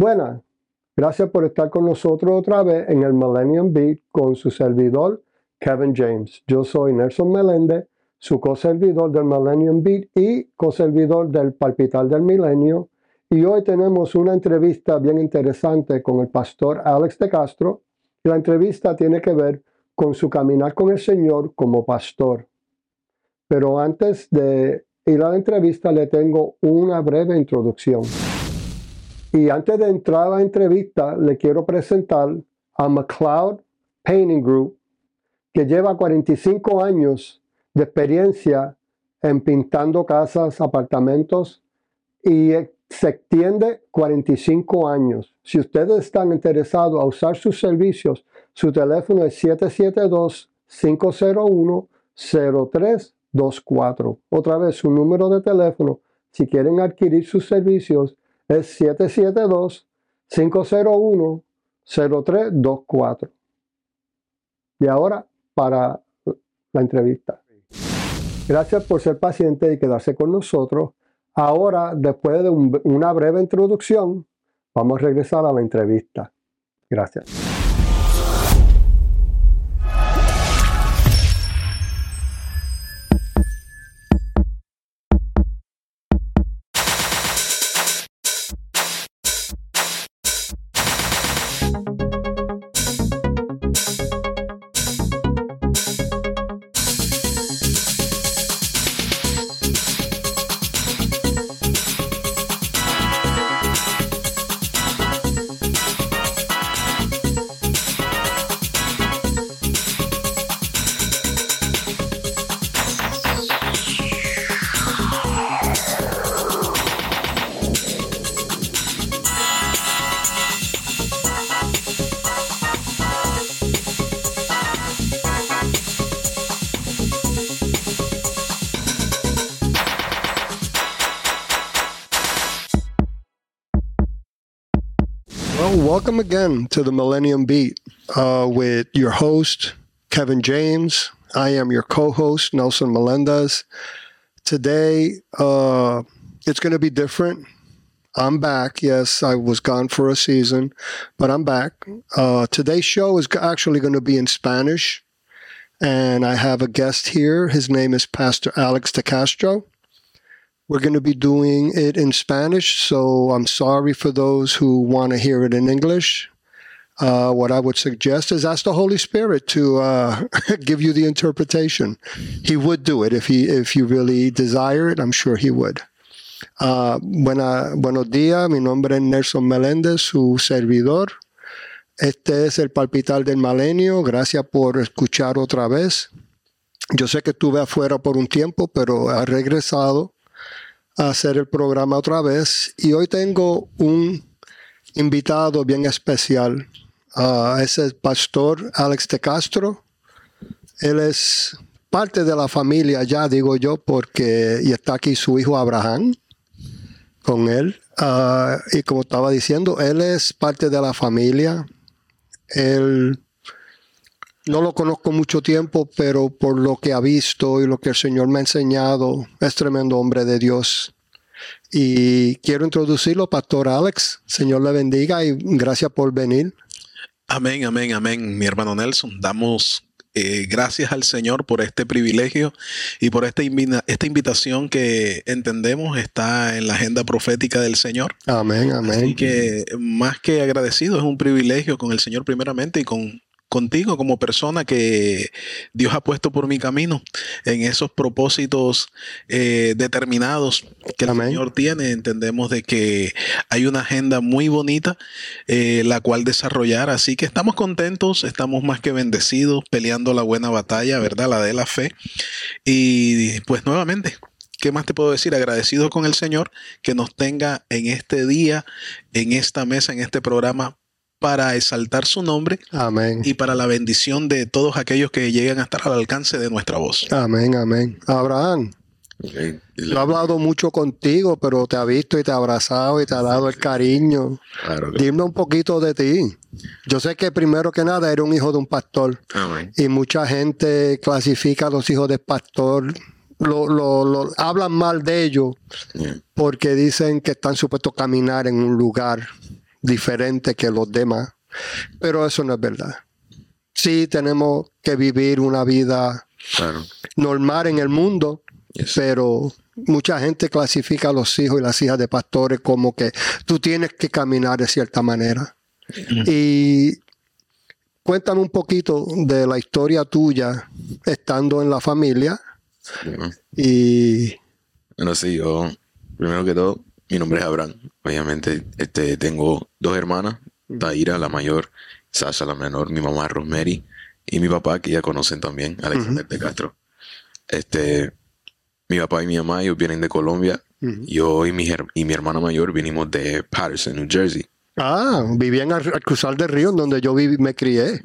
Buenas, gracias por estar con nosotros otra vez en el Millennium Beat con su servidor Kevin James. Yo soy Nelson Meléndez, su co-servidor del Millennium Beat y co-servidor del Palpital del Milenio. Y hoy tenemos una entrevista bien interesante con el pastor Alex de Castro. Y la entrevista tiene que ver con su caminar con el Señor como pastor. Pero antes de ir a la entrevista le tengo una breve introducción. Y antes de entrar a la entrevista, le quiero presentar a McLeod Painting Group, que lleva 45 años de experiencia en pintando casas, apartamentos y se extiende 45 años. Si ustedes están interesados a usar sus servicios, su teléfono es 772-501-0324. Otra vez, su número de teléfono, si quieren adquirir sus servicios, es 772-501-0324. Y ahora para la entrevista. Gracias por ser paciente y quedarse con nosotros. Ahora, después de una breve introducción, vamos a regresar a la entrevista. Gracias. Welcome again to the Millennium Beat uh, with your host, Kevin James. I am your co host, Nelson Melendez. Today, uh, it's going to be different. I'm back. Yes, I was gone for a season, but I'm back. Uh, today's show is actually going to be in Spanish, and I have a guest here. His name is Pastor Alex De Castro. We're going to be doing it in Spanish, so I'm sorry for those who want to hear it in English. Uh, what I would suggest is ask the Holy Spirit to uh, give you the interpretation. He would do it if he if you really desire it. I'm sure he would. Uh, buena, buenos días, mi nombre es Nelson Meléndez, su servidor. Este es el palpital del milenio. Gracias por escuchar otra vez. Yo sé que estuve afuera por un tiempo, pero he regresado hacer el programa otra vez y hoy tengo un invitado bien especial. Uh, es el pastor Alex de Castro. Él es parte de la familia, ya digo yo, porque y está aquí su hijo Abraham con él. Ah, y como estaba diciendo, él es parte de la familia. Él no lo conozco mucho tiempo, pero por lo que ha visto y lo que el Señor me ha enseñado, es tremendo hombre de Dios. Y quiero introducirlo, Pastor Alex. Señor le bendiga y gracias por venir. Amén, amén, amén, mi hermano Nelson. Damos eh, gracias al Señor por este privilegio y por esta, esta invitación que entendemos está en la agenda profética del Señor. Amén, amén. Así que más que agradecido, es un privilegio con el Señor primeramente y con contigo como persona que Dios ha puesto por mi camino en esos propósitos eh, determinados que el Señor tiene. Entendemos de que hay una agenda muy bonita eh, la cual desarrollar. Así que estamos contentos, estamos más que bendecidos, peleando la buena batalla, ¿verdad? La de la fe. Y pues nuevamente, ¿qué más te puedo decir? Agradecido con el Señor que nos tenga en este día, en esta mesa, en este programa para exaltar su nombre. Amén. Y para la bendición de todos aquellos que lleguen a estar al alcance de nuestra voz. Amén, amén. Abraham. Lo he hablado mucho contigo, pero te ha visto y te ha abrazado y te ha dado el cariño. Dime un poquito de ti. Yo sé que primero que nada eres un hijo de un pastor. Amén. Y mucha gente clasifica a los hijos de pastor lo, lo, hablan mal de ellos porque dicen que están supuestos a caminar en un lugar diferente que los demás, pero eso no es verdad. Sí tenemos que vivir una vida Claro. normal en el mundo, Yes. pero mucha gente clasifica a los hijos y las hijas de pastores como que tú tienes que caminar de cierta manera. Y cuéntame un poquito de la historia tuya estando en la familia y bueno, sí, yo, primero que todo, mi nombre es Abraham. Obviamente, este, tengo dos hermanas, Taira, la mayor, Sasha, la menor, mi mamá, Rosemary, y mi papá, que ya conocen también, Alexander de Castro. Este, mi papá y mi mamá, ellos vienen de Colombia. Yo y mi, y mi hermano mayor vinimos de Patterson, New Jersey. ah, vivían al, cruzar del río donde yo viví, me crié.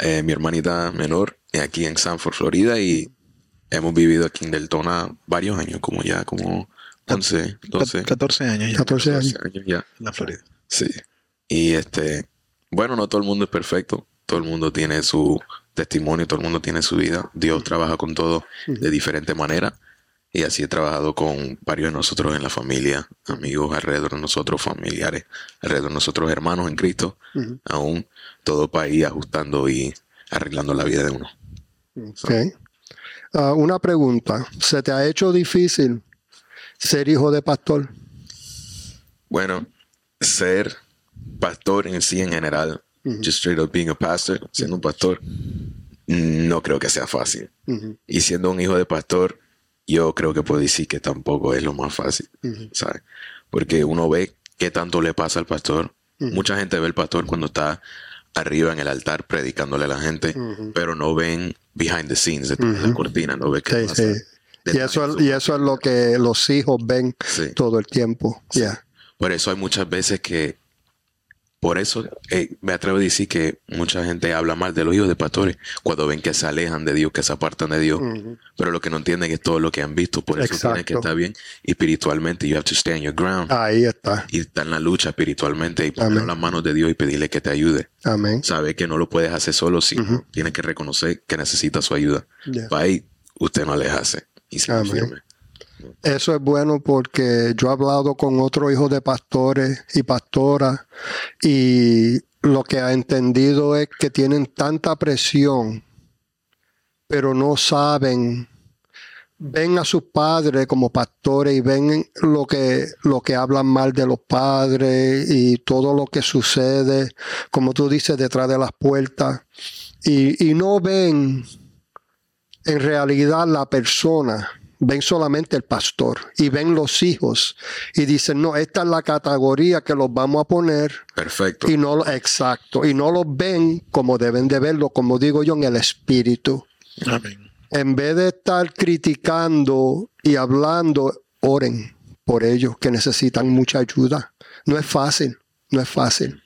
Eh, mi hermanita menor eh, aquí en Sanford, Florida, y hemos vivido aquí en Deltona varios años, como ya, como 11, 12, 14 años ya 14 años. 12 años ya. en la Florida. Sí. Y este, bueno, no todo el mundo es perfecto. Todo el mundo tiene su testimonio, todo el mundo tiene su vida. Dios trabaja con todo de diferente manera. Y así he trabajado con varios de nosotros en la familia, amigos alrededor de nosotros, familiares alrededor de nosotros, hermanos en Cristo, Ujú. aún todo para ir ajustando y arreglando la vida de uno. Ok. Ah, una pregunta. ¿Se te ha hecho difícil ser hijo de pastor? Bueno, ser pastor en sí en general, just straight up being a pastor, siendo un pastor, no creo que sea fácil. Y siendo un hijo de pastor, yo creo que puedo decir que tampoco es lo más fácil, ¿sabes? Porque uno ve qué tanto le pasa al pastor. Mucha gente ve al pastor cuando está arriba en el altar predicándole a la gente, pero no ven behind the scenes, detrás de la cortina, no ve qué Sí, pasa. sí. Y eso, y eso es lo que los hijos ven Sí. todo el tiempo. Ya. Por eso hay muchas veces que, por eso eh, me atrevo a decir que mucha gente habla mal de los hijos de pastores cuando ven que se alejan de Dios, que se apartan de Dios. Pero lo que no entienden es todo lo que han visto. Por eso tienen que Exacto. estar bien espiritualmente. You have to stand your ground. Ahí está. Y estar en la lucha espiritualmente y poner las manos de Dios y pedirle que te ayude. Amén. Sabe que no lo puedes hacer solo, sino Ujú. tienes que reconocer que necesita su ayuda. Ya. Para ahí, usted no le hace. Eso es bueno porque yo he hablado con otros hijos de pastores y pastoras y lo que he entendido es que tienen tanta presión, pero no saben, ven a sus padres como pastores y ven lo que, lo que hablan mal de los padres y todo lo que sucede, como tú dices, detrás de las puertas. Y, y no ven en realidad la persona, ven solamente el pastor y ven los hijos y dicen, no, esta es la categoría que los vamos a poner Perfecto. y no, lo- exacto, y no los ven como deben de verlo, como digo yo, en el espíritu. Amén. En vez de estar criticando y hablando, oren por ellos que necesitan mucha ayuda. No es fácil, no es fácil.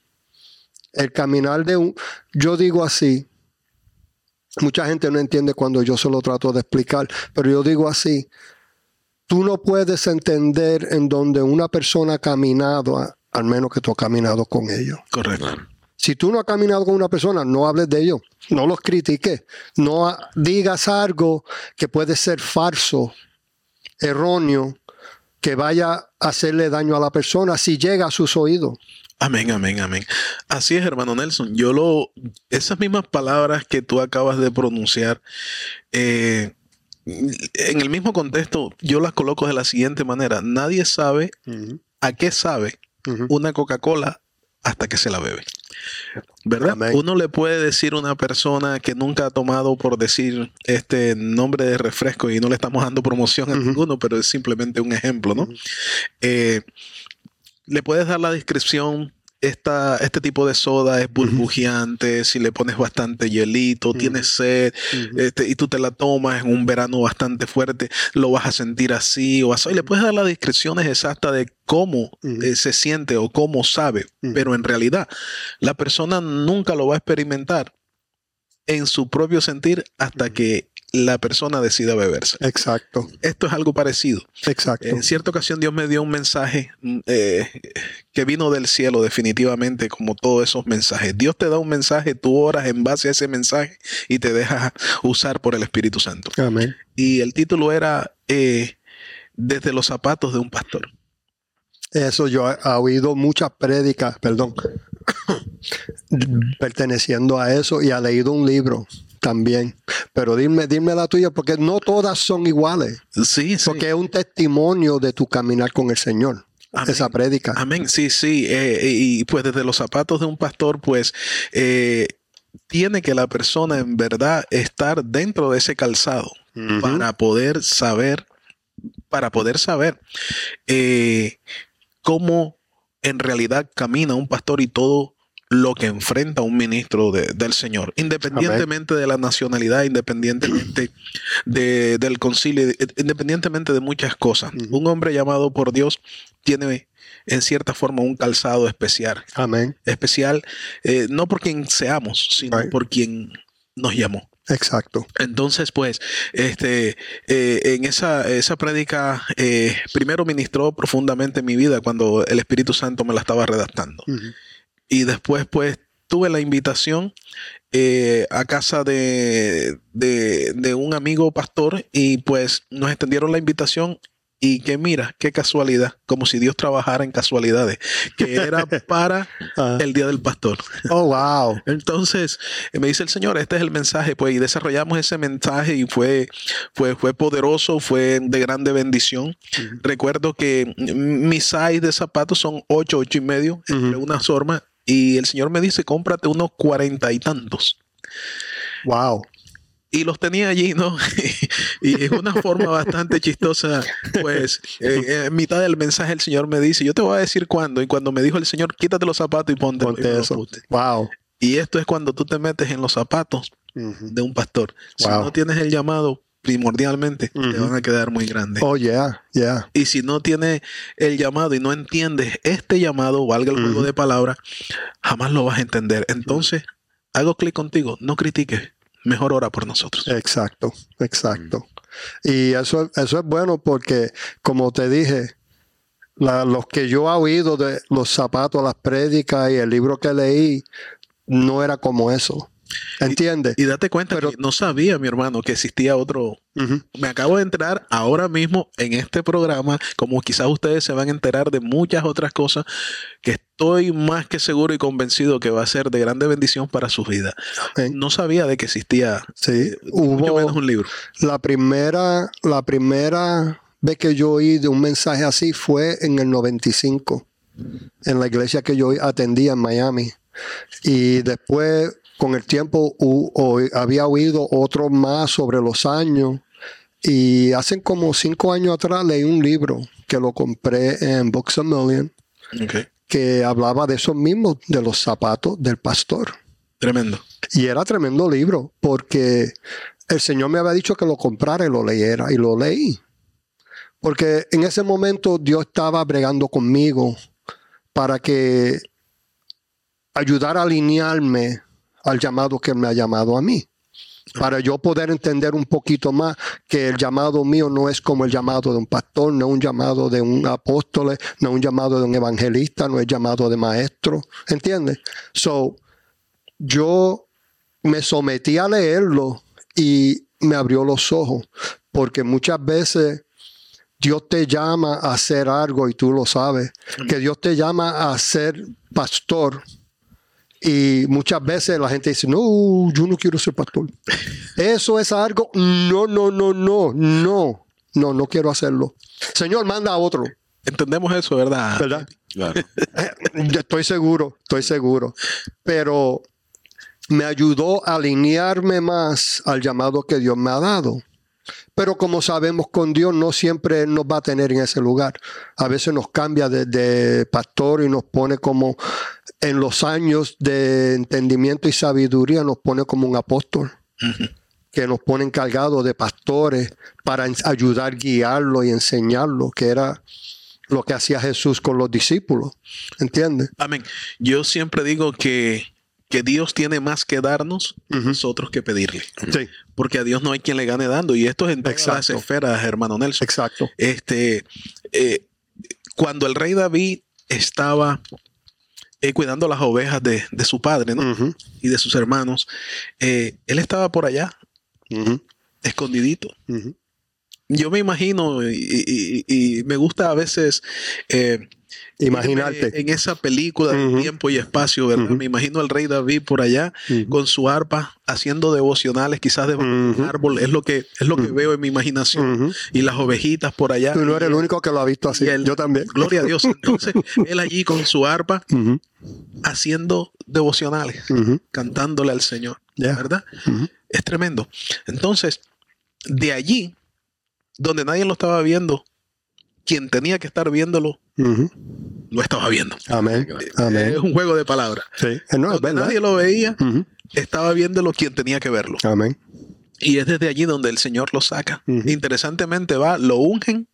El caminar de un, yo digo así, mucha gente no entiende cuando yo se lo trato de explicar, pero yo digo así, tú no puedes entender en donde una persona ha caminado, al menos que tú has caminado con ellos. Correcto. Si tú no has caminado con una persona, no hables de ellos, no los critiques, no digas algo que puede ser falso, erróneo, que vaya a hacerle daño a la persona si llega a sus oídos. Amén, amén, amén. Así es, hermano Nelson. Yo lo, esas mismas palabras que tú acabas de pronunciar, eh, en el mismo contexto, yo las coloco de la siguiente manera. Nadie sabe a qué sabe una Coca-Cola hasta que se la bebe. ¿Verdad? Amén. Uno le puede decir a una persona que nunca ha tomado, por decir, este nombre de refresco y no le estamos dando promoción a ninguno, pero es simplemente un ejemplo, ¿no? Eh, le puedes dar la descripción. Esta, este tipo de soda es burbujeante, si le pones bastante hielito, Ujú. tienes sed, este, y tú te la tomas en un verano bastante fuerte, lo vas a sentir así o así. Y le puedes dar las descripciones exactas de cómo eh, se siente o cómo sabe, pero en realidad la persona nunca lo va a experimentar en su propio sentir hasta que la persona decida beberse. Exacto, Esto es algo parecido. exacto. En cierta ocasión Dios me dio un mensaje mm, eh, que vino del cielo definitivamente como todos esos mensajes. Dios te da un mensaje, tú oras en base a ese mensaje y te dejas usar por el Espíritu Santo. Amén. Y el título era eh, Desde los zapatos de un pastor. Eso yo he, oído muchas prédicas, perdón, perteneciendo a eso y he leído un libro también. Pero dime, dime la tuya, porque no todas son iguales, Sí, sí. porque es un testimonio de tu caminar con el Señor, Amén. esa prédica. Amén, sí, sí. eh, y pues desde los zapatos de un pastor, pues eh, tiene que la persona en verdad estar dentro de ese calzado para poder saber, para poder saber eh, cómo en realidad camina un pastor y todo lo que enfrenta un ministro de- del Señor, independientemente de la nacionalidad, independientemente de- del concilio, eh, independientemente de muchas cosas. Un hombre llamado por Dios tiene en cierta forma un calzado especial, Amén. especial eh, no por quien seamos, sino por quien nos llamó. Exacto. Entonces, pues, este, eh, en esa, esa prédica, eh, primero ministró profundamente mi vida cuando el Espíritu Santo me la estaba redactando. Y después, pues, tuve la invitación eh, a casa de, de, de un amigo pastor y pues nos extendieron la invitación y que mira, qué casualidad, como si Dios trabajara en casualidades, que era para Ah. el Día del Pastor. Oh, wow. Entonces me dice el Señor, este es el mensaje, pues, y desarrollamos ese mensaje y fue, fue, fue poderoso, fue de grande bendición. Recuerdo que mm, mi size de zapatos son 8, 8 y medio, entre Ujú. una forma, y el Señor me dice, cómprate unos cuarenta y tantos. Wow. Y los tenía allí, ¿no? y en una forma bastante chistosa, pues eh, en mitad del mensaje el Señor me dice, yo te voy a decir cuándo. Y cuando me dijo el Señor, quítate los zapatos y ponte, Ponte eso. Wow. Y esto es cuando tú te metes en los zapatos de un pastor. Si no tienes el llamado, primordialmente te van a quedar muy grandes. Oh, yeah, yeah. Y si no tienes el llamado y no entiendes este llamado, valga el juego de palabras, jamás lo vas a entender. Entonces, hago clic contigo, no critiques, mejor ora por nosotros. Exacto, exacto. Y eso, eso es bueno porque, como te dije, la- los que yo he oído de los zapatos, las prédicas y el libro que leí, no era como eso. ¿Entiendes? Y date cuenta Pero- que no sabía, mi hermano, que existía otro. Me acabo de enterar ahora mismo en este programa, como quizás ustedes se van a enterar de muchas otras cosas que estoy más que seguro y convencido que va a ser de grande bendición para sus vidas. No sabía de que existía Sí, mucho menos hubo un libro. la primera, la primera vez que yo oí de un mensaje así fue en el 95, en la iglesia que yo atendía en Miami. Y después, con el tiempo, había oído otro más sobre los años. Y hace como cinco años atrás leí un libro que lo compré en Books a Million, que hablaba de esos mismos, de los zapatos del pastor. Tremendo. Y era tremendo libro, porque el Señor me había dicho que lo comprara y lo leyera, y lo leí. Porque en ese momento Dios estaba bregando conmigo para que ayudara a alinearme al llamado que me ha llamado a mí. Para yo poder entender un poquito más que el llamado mío no es como el llamado de un pastor, no un llamado de un apóstol, no un llamado de un evangelista, no es llamado de maestro. ¿Entiendes? So, yo me sometí a leerlo y me abrió los ojos, porque muchas veces Dios te llama a hacer algo y tú lo sabes, que Dios te llama a ser pastor. Y muchas veces la gente dice, no, yo no quiero ser pastor. Eso es algo, no, no, no, no, no, no, no quiero hacerlo. Señor, manda a otro, Entendemos eso, ¿verdad? ¿verdad? Claro. Yo Estoy seguro, estoy seguro. Pero me ayudó a alinearme más al llamado que Dios me ha dado. Pero como sabemos con Dios, no siempre nos va a tener en ese lugar. A veces nos cambia de, de pastor y nos pone como en los años de entendimiento y sabiduría, nos pone como un apóstol. Que nos pone encargado de pastores para ayudar, guiarlo y enseñarlo, que era lo que hacía Jesús con los discípulos. ¿Entiendes? Amén. Yo siempre digo que, que Dios tiene más que darnos Ujú. nosotros que pedirle. Sí, Porque a Dios no hay quien le gane dando. Y esto es en todas las esferas, hermano Nelson. exacto. Este, eh, cuando el rey David estaba eh, cuidando las ovejas de, de su padre ¿no? Y de sus hermanos, eh, él estaba por allá, escondidito. Yo me imagino y, y- y- y me gusta a veces Imaginarte. En esa película de tiempo y espacio, ¿verdad? Me imagino al rey David por allá con su arpa haciendo devocionales, quizás debajo de un árbol. Es lo que, es lo que veo en mi imaginación. Y las ovejitas por allá. Tú no eres el único que lo ha visto así. Yo también. Gloria a Dios. Entonces, él allí con su arpa haciendo devocionales, cantándole al Señor. ¿verdad? Es tremendo. Entonces, de allí, donde nadie lo estaba viendo, quien tenía que estar viéndolo, Ujú. lo estaba viendo. Amén. Amén. Es un juego de palabras. Sí. Eh, No, nadie lo veía, estaba viéndolo quien tenía que verlo. Amén. Y es desde allí donde el Señor lo saca. Interesantemente va, lo ungen.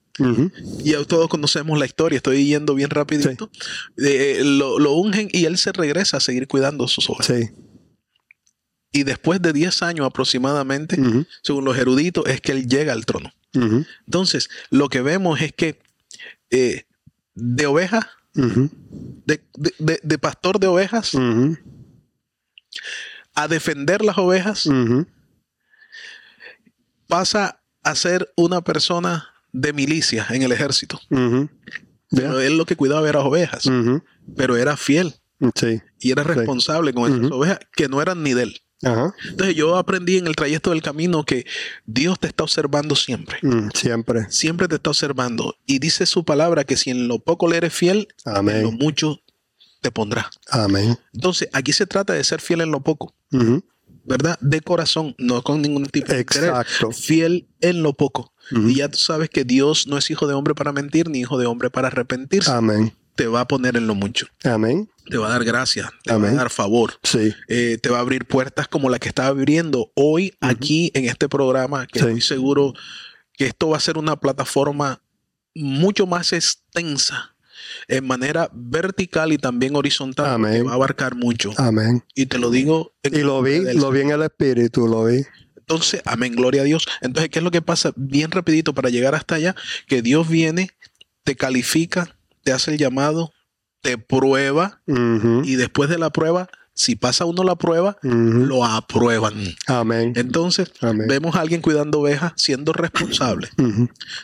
Y todos conocemos la historia, estoy yendo bien rapidito. Eh, lo, lo ungen y él se regresa a seguir cuidando sus ovejas. Sí. Y después de 10 años aproximadamente, según los eruditos, es que él llega al trono. Entonces, lo que vemos es que eh, de oveja, Ujú. de, de- de- de pastor de ovejas, a defender las ovejas, pasa a ser una persona de milicia en el ejército. Pero él lo que cuidaba era ovejas, pero era fiel Sí. y era responsable con esas ovejas que no eran ni de él. Ajá. Entonces yo aprendí en el trayecto del camino que Dios te está observando siempre. Mm, Siempre. Siempre te está observando. Y dice su palabra que si en lo poco le eres fiel, en lo mucho te pondrá. Amén. Entonces aquí se trata de ser fiel en lo poco. ¿verdad? De corazón, no con ningún tipo de interés. Exacto. Fiel en lo poco. Y ya tú sabes que Dios no es hijo de hombre para mentir, ni hijo de hombre para arrepentirse. Amén. Te va a poner en lo mucho. Amén. Te va a dar gracia, te va a dar favor. Sí. eh, te va a abrir puertas como la que está abriendo hoy aquí en este programa, que Sí. estoy seguro que esto va a ser una plataforma mucho más extensa en manera vertical y también horizontal, Amén. que va a abarcar mucho. Amén. Y te lo digo. en Y lo vi, del lo vi en el espíritu, lo vi. Entonces, amén, gloria a Dios. Entonces, ¿qué es lo que pasa? Bien rapidito para llegar hasta allá, que Dios viene, te califica, te hace el llamado, te prueba y después de la prueba, si pasa uno la prueba, lo aprueban. Amén. Entonces, Amén. vemos a alguien cuidando ovejas siendo responsable.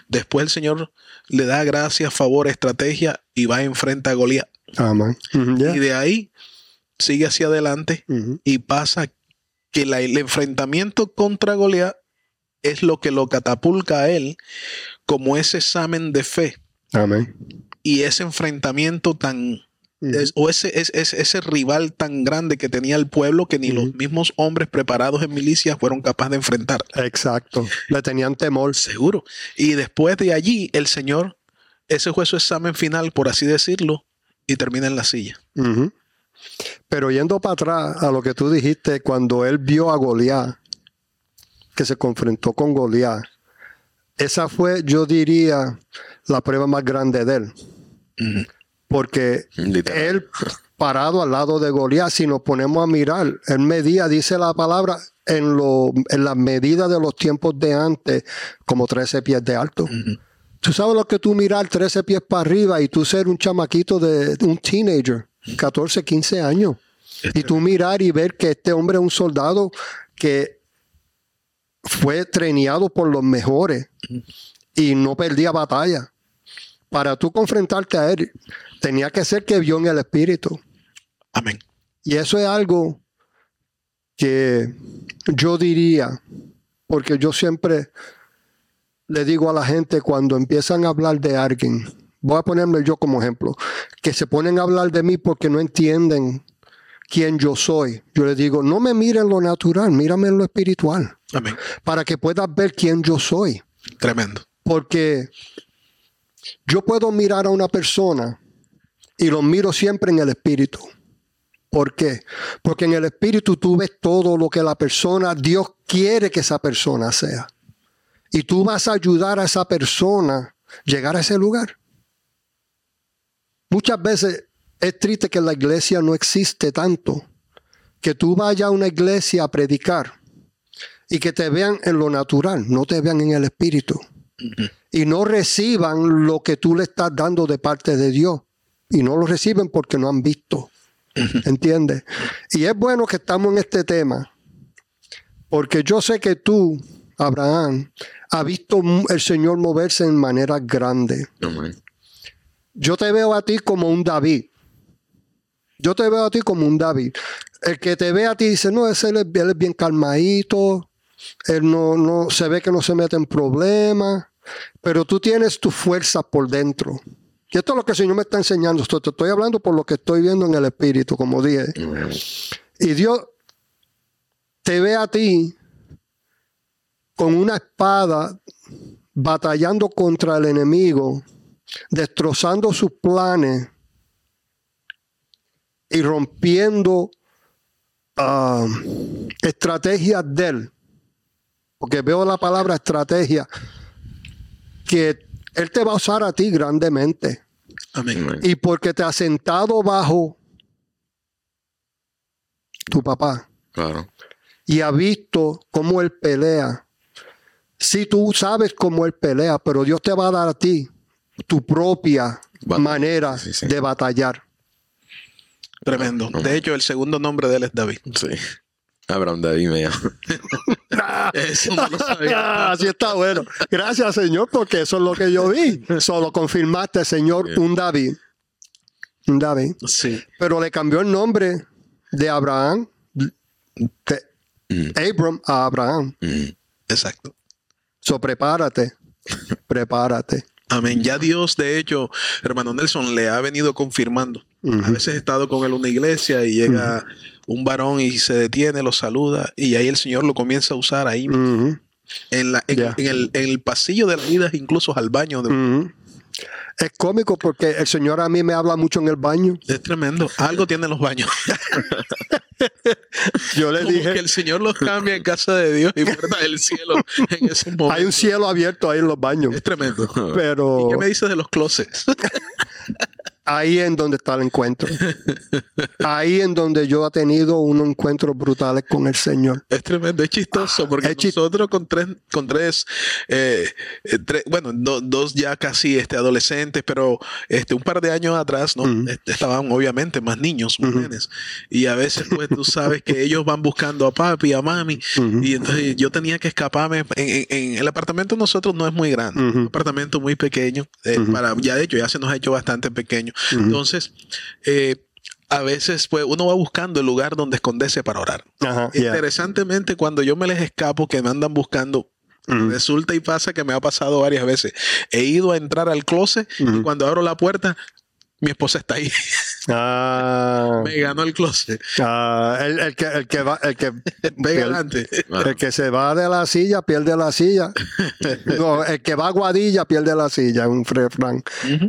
Después el Señor le da gracia, favor, estrategia y va enfrente a Goliat. Amén. Y de ahí sigue hacia adelante y pasa que la- el enfrentamiento contra Goliat es lo que lo catapulta a él como ese examen de fe Amén. Y ese enfrentamiento tan es- o ese, es- es- ese rival tan grande que tenía el pueblo que ni los mismos hombres preparados en milicias fueron capaces de enfrentar. Exacto. Le tenían temor. Seguro. Y después de allí, el Señor, ese fue su examen final, por así decirlo, y termina en la silla. Pero yendo para atrás a lo que tú dijiste, cuando él vio a Goliat, que se confrontó con Goliat, esa fue, yo diría, la prueba más grande de él. Porque Literal. él parado al lado de Goliat, si nos ponemos a mirar, él medía, dice la palabra, en, lo, en la medida de los tiempos de antes, como 13 pies de alto. Tú sabes lo que tú mirar 13 pies para arriba y tú ser un chamaquito de un teenager, 14, 15 años. Y tú mirar y ver que este hombre es un soldado que fue treneado por los mejores y no perdía batalla. Para tú confrontarte a él, tenía que ser que vio en el espíritu. Amén. Y eso es algo que yo diría, porque yo siempre le digo a la gente cuando empiezan a hablar de alguien, voy a ponerme yo como ejemplo, que se ponen a hablar de mí porque no entienden quién yo soy. Yo les digo, no me miren lo natural, mírame en lo espiritual, Amén. para que puedas ver quién yo soy. Tremendo. Porque yo puedo mirar a una persona y lo miro siempre en el espíritu. ¿Por qué? Porque en el espíritu tú ves todo lo que la persona, Dios quiere que esa persona sea. Y tú vas a ayudar a esa persona llegar a ese lugar. Muchas veces es triste que la iglesia no existe tanto. Que tú vayas a una iglesia a predicar y que te vean en lo natural, no te vean en el espíritu y no reciban lo que tú le estás dando de parte de Dios. Y no lo reciben porque no han visto. ¿Entiendes? Y es bueno que estamos en este tema, porque yo sé que tú, Abraham, has visto el Señor moverse en maneras grandes. Amén. yo te veo a ti como un David. Yo te veo a ti como un David. El que te ve a ti dice, no, ese él es, él es bien calmadito, él no, no se ve que no se mete en problemas, pero tú tienes tu fuerza por dentro. Y esto es lo que el Señor me está enseñando. Esto te estoy hablando por lo que estoy viendo en el Espíritu, como dije. Y Dios te ve a ti con una espada batallando contra el enemigo, destrozando sus planes y rompiendo ah, estrategias de él. Porque veo la palabra estrategia, que él te va a usar a ti grandemente. Amén. Y porque te has sentado bajo tu papá Claro. y ha visto cómo él pelea. Si tú sabes cómo él pelea, pero Dios te va a dar a ti tu propia Bat- manera sí, sí. de batallar. Tremendo. De hecho, el segundo nombre de él es David. Sí. Abraham David me llama. Eso no lo sabía. Así está bueno. Gracias, Señor, porque eso es lo que yo vi. Solo confirmaste, Señor, Bien. un David. Un David. Sí. Pero le cambió el nombre de Abraham, de Mm, Abram a Abraham. mm. Exacto. So, prepárate. Prepárate. Amén. Ya Dios, de hecho, hermano Nelson, le ha venido confirmando. A veces he estado con él en una iglesia y llega un varón y se detiene, lo saluda y ahí el Señor lo comienza a usar ahí Ujú. en, la, en, en el, en el pasillo de la vida, incluso al baño. de-. Es cómico porque el Señor a mí me habla mucho en el baño. Es tremendo. Algo tienen los baños. Yo le Como que dije, el Señor los cambia en casa de Dios y puerta del cielo en ese momento. hay un cielo abierto ahí en los baños. Es tremendo. Pero ¿Qué me dices de los closets? ahí en donde está el encuentro. Ahí en donde yo he tenido unos encuentros brutales con el Señor. Es tremendo, es chistoso porque Es chis- nosotros con tres, con tres, eh, eh, tres- bueno, do- dos ya casi este, adolescentes, pero este, un par de años atrás, ¿no? Este, estaban obviamente más niños, más nenes. Y a veces, pues, tú sabes que ellos van buscando a papi, a mami. Y entonces yo tenía que escaparme. En, en- en el apartamento nosotros no es muy grande, un apartamento muy pequeño. eh, para, ya de hecho, ya se nos ha hecho bastante pequeño. Entonces, eh, a veces, pues, uno va buscando el lugar donde esconderse para orar. Ajá. Interesantemente, cuando yo me les escapo, que me andan buscando, resulta y pasa que me ha pasado varias veces. He ido a entrar al closet y cuando abro la puerta, mi esposa está ahí. Ah, me ganó el closet. ah, el, el que, el que va, el que, Ve el, adelante. el que se va de la silla pierde la silla. No, el que va a Guadilla pierde la silla, un refrán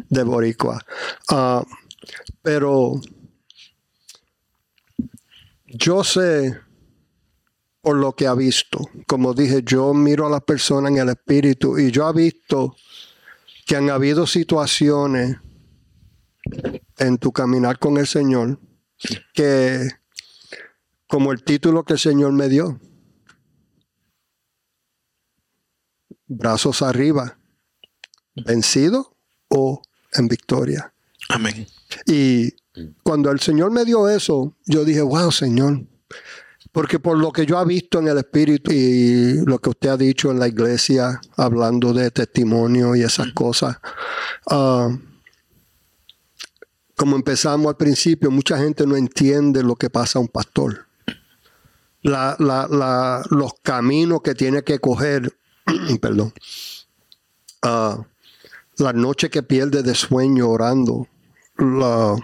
de Boricua. Ah, pero yo sé por lo que ha visto. Como dije, yo miro a las personas en el espíritu y yo he visto que han habido situaciones en tu caminar con el Señor que, como el título que el Señor me dio, brazos arriba, vencido o en victoria. Amén. Y cuando el Señor me dio eso, yo dije, wow, Señor. Porque por lo que yo he visto en el Espíritu y lo que usted ha dicho en la iglesia, hablando de testimonio y esas cosas, ah, como empezamos al principio, mucha gente no entiende lo que pasa a un pastor. La- la- la- los caminos que tiene que coger, perdón, ah, las noches que pierde de sueño orando, la-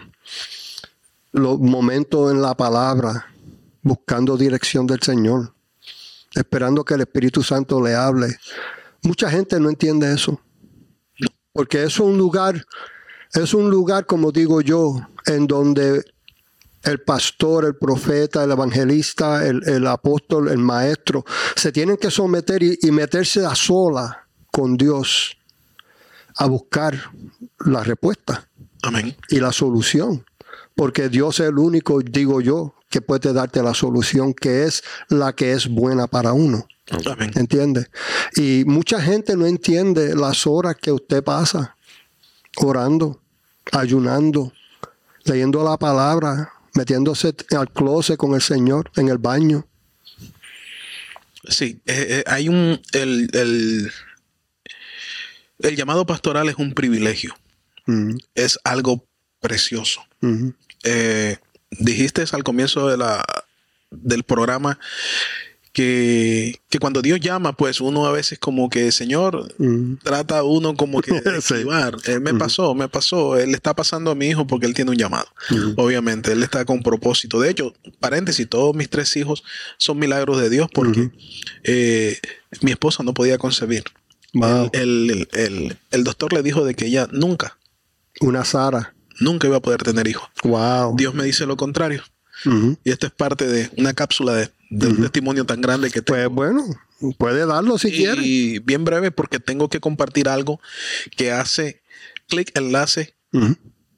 los momentos en la palabra, buscando dirección del Señor, esperando que el Espíritu Santo le hable. Mucha gente no entiende eso, porque es un lugar, es un lugar, como digo yo, en donde el pastor, el profeta, el evangelista, el, el apóstol, el maestro, se tienen que someter y, y meterse a sola con Dios a buscar la respuesta Amén. y la solución. Porque Dios es el único, digo yo, que puede darte la solución, que es la que es buena para uno. Amén. ¿Entiende? Y mucha gente no entiende las horas que usted pasa orando, ayunando, leyendo la palabra, metiéndose al closet con el Señor en el baño. Sí, eh, eh, hay un. El, el, el llamado pastoral es un privilegio. Ujú, es algo precioso. ujú. Eh, dijiste al comienzo de la, del programa que, que cuando Dios llama, pues uno a veces como que, Señor, Ujú. trata a uno como que de Sí. esquivar. Eh, me pasó, me pasó. Él está pasando a mi hijo porque él tiene un llamado. Obviamente, él está con propósito. De hecho, paréntesis, todos mis tres hijos son milagros de Dios porque eh, mi esposa no podía concebir. Wow. El, el- el- el doctor le dijo de que ella nunca, Una Sara. nunca iba a poder tener hijos. Wow. Dios me dice lo contrario. Y esto es parte de una cápsula de, del Ujú. testimonio tan grande que tengo. Pues bueno, puede darlo si quiere. y bien breve porque tengo que compartir algo que hace clic enlace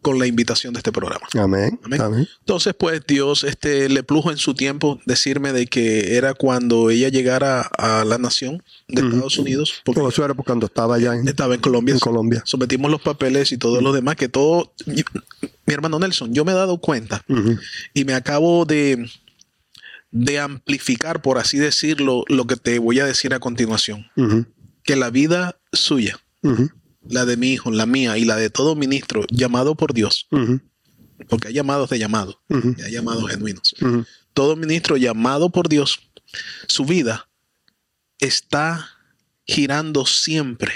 con la invitación de este programa. Amén. Amén. Amén. Entonces, pues Dios este, le plujo en su tiempo decirme de que era cuando ella llegara a la nación de. Estados Unidos, porque eso era por cuando estaba allá en, estaba en Colombia. en Colombia. Sometimos los papeles y todo lo demás, que todo... Mi hermano Nelson, yo me he dado cuenta y me acabo de, de amplificar, por así decirlo, lo que te voy a decir a continuación. Que la vida suya, la de mi hijo, la mía y la de todo ministro llamado por Dios, porque hay llamados de llamado, y hay llamados genuinos. Todo ministro llamado por Dios, su vida está girando siempre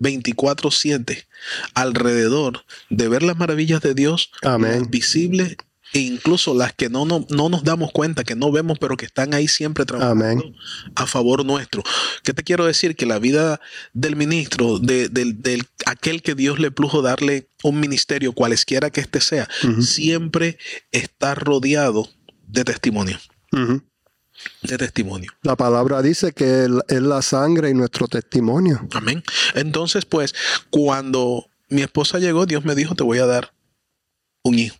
24/7 alrededor de ver las maravillas de Dios, Amén. visibles e incluso las que no, no, no nos damos cuenta, que no vemos, pero que están ahí siempre trabajando Amén. a favor nuestro. ¿Qué te quiero decir? Que la vida del ministro, de, del- del- aquel que Dios le plujo darle un ministerio, cualesquiera que este sea, siempre está rodeado de testimonio. De testimonio. La palabra dice que es la sangre y nuestro testimonio. Amén. Entonces, pues, cuando mi esposa llegó, Dios me dijo, te voy a dar un hijo.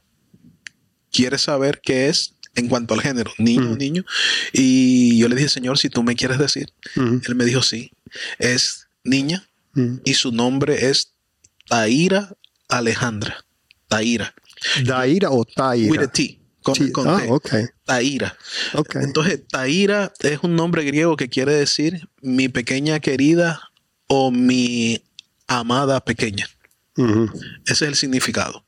¿Quieres saber qué es en cuanto al género? Niño o Ujú. niño. Y yo le dije, Señor, si tú me quieres decir. Él me dijo, sí. Es niña y su nombre es Taira Alejandra. Taira. Daira o With a Taira. T. Con, Sí. con Ah, T. ok. Taira. Entonces, Taira es un nombre griego que quiere decir mi pequeña querida o mi amada pequeña. Ese es el significado.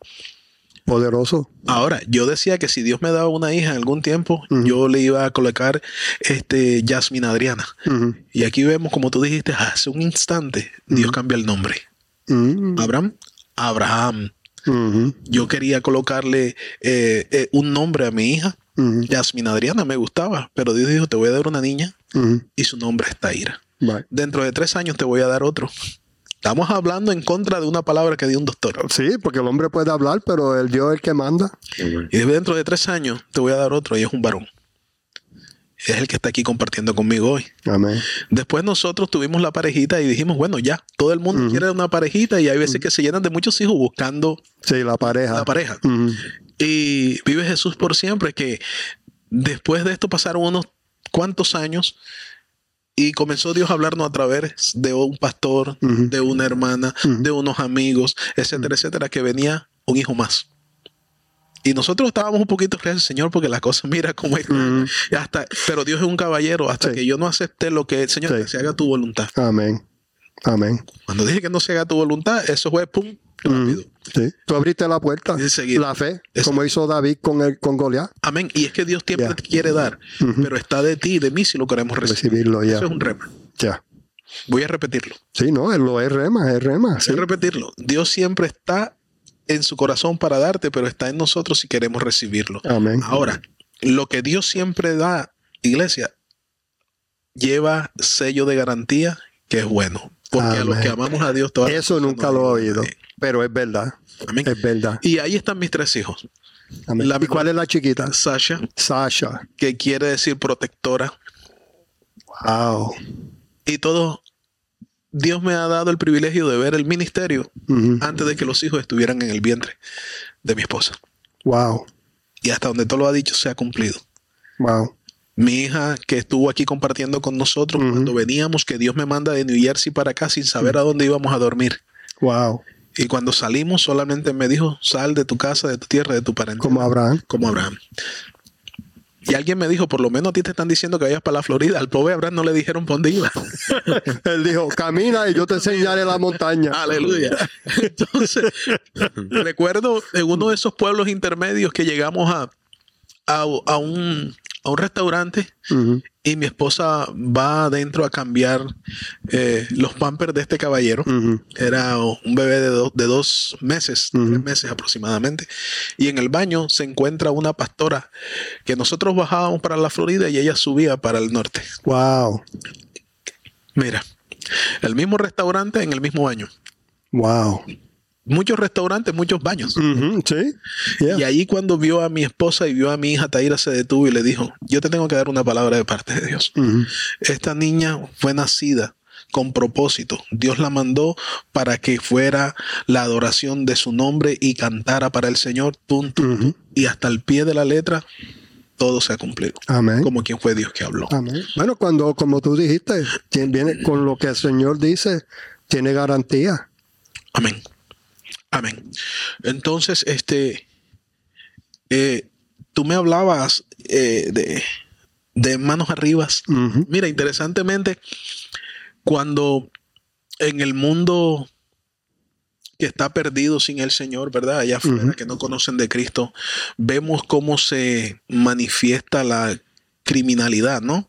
Poderoso. Ahora, yo decía que si Dios me daba una hija en algún tiempo, yo le iba a colocar este Yasmin Adriana. Y aquí vemos, como tú dijiste hace un instante, Dios Ujú. cambia el nombre. Abraham, Abraham. Yo quería colocarle eh, eh, un nombre a mi hija, Ujú. Yasmin Adriana, me gustaba, pero Dios dijo, te voy a dar una niña y su nombre es Taira. Dentro de tres años te voy a dar otro. Estamos hablando en contra de una palabra que dio un doctor. Sí, porque el hombre puede hablar, pero el Dios es el que manda. Y dentro de tres años te voy a dar otro y es un varón. Es el que está aquí compartiendo conmigo hoy. Amén. Después nosotros tuvimos la parejita y dijimos, bueno, ya, todo el mundo Ujú. quiere una parejita y hay veces que se llenan de muchos hijos buscando Sí, la pareja. la pareja. Y vive Jesús por siempre, que después de esto pasaron unos cuantos años y comenzó Dios a hablarnos a través de un pastor, de una hermana, de unos amigos, etcétera, etcétera, que venía un hijo más. Y nosotros estábamos un poquito reacios, Señor, porque la cosa mira cómo es. Hasta, pero Dios es un caballero, hasta Sí. que yo no acepté lo que, Señor, Sí. que se haga tu voluntad. Amén. Amén. Cuando dije que no se haga tu voluntad, eso fue pum, rápido. Sí. Tú abriste la puerta. La fe, como hizo David con el con Goliat. Amén. Y es que Dios siempre te quiere dar, pero está de ti y de mí si lo queremos recibir. Recibirlo. Eso es un rema. Ya. Voy a repetirlo. Sí, no, lo es rema, es rema. Sí. A repetirlo. Dios siempre está en su corazón para darte, pero está en nosotros si queremos recibirlo. Amén. Ahora, lo que Dios siempre da, iglesia, lleva sello de garantía que es bueno. Porque a los que amamos a Dios, todas Eso nunca lo he oído, pero es verdad. Amén. Es verdad. Y ahí están mis tres hijos. La ¿Y cuál es la chiquita? Sasha, Sasha. que quiere decir protectora, Wow. y todo. Dios me ha dado el privilegio de ver el ministerio antes de que los hijos estuvieran en el vientre de mi esposa. Wow. Y hasta donde todo lo ha dicho se ha cumplido. Wow. Mi hija que estuvo aquí compartiendo con nosotros cuando veníamos, que Dios me manda de New Jersey para acá sin saber a dónde íbamos a dormir. Wow. Y cuando salimos solamente me dijo, sal de tu casa, de tu tierra, de tu parentela. Como Abraham. Como Abraham. Y alguien me dijo, por lo menos a ti te están diciendo que vayas para la Florida. Al pobre Abraham no le dijeron por dónde iba. Él dijo, camina y yo te enseñaré la montaña. Aleluya. Entonces, recuerdo en uno de esos pueblos intermedios que llegamos a, a, a un, a un restaurante y mi esposa va adentro a cambiar eh, los pampers de este caballero. Era un bebé de, do- de dos meses, tres meses aproximadamente. Y en el baño se encuentra una pastora que nosotros bajábamos para la Florida y ella subía para el norte. Wow. Mira, el mismo restaurante en el mismo baño. Wow. Muchos restaurantes, muchos baños. Sí. Yeah. Y ahí cuando vio a mi esposa y vio a mi hija Taira se detuvo y le dijo, yo te tengo que dar una palabra de parte de Dios. Esta niña fue nacida con propósito. Dios la mandó para que fuera la adoración de su nombre y cantara para el Señor. Tum, tum, tum. Ujú. Y hasta el pie de la letra, todo se ha cumplido. Amén. Como quien fue Dios que habló. Amén. Bueno, cuando, como tú dijiste, tien- viene con lo que el Señor dice, tiene garantía. Amén. Amén. Entonces, este, eh, tú me hablabas eh, de, de manos arribas. Mira, interesantemente, cuando en el mundo que está perdido sin el Señor, ¿verdad? Allá afuera, que no conocen de Cristo, vemos cómo se manifiesta la criminalidad, ¿no?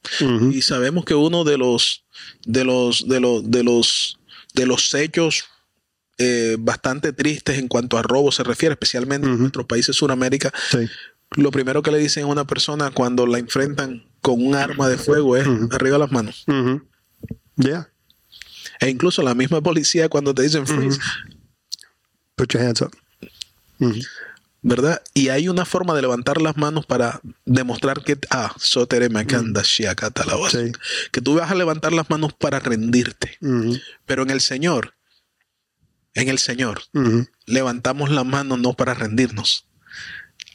Y sabemos que uno de los de los de los de los de los hechos eh, bastante tristes en cuanto a robo se refiere, especialmente en nuestros países de Sudamérica, Sí. lo primero que le dicen a una persona cuando la enfrentan con un arma de fuego es arriba las manos. Yeah. E incluso la misma policía cuando te dicen freeze, Put your hands up. ¿verdad? Y hay una forma de levantar las manos para demostrar que ah, shiakata la voz. Que tú vas a levantar las manos para rendirte. Pero en el Señor, en el Señor, levantamos las manos no para rendirnos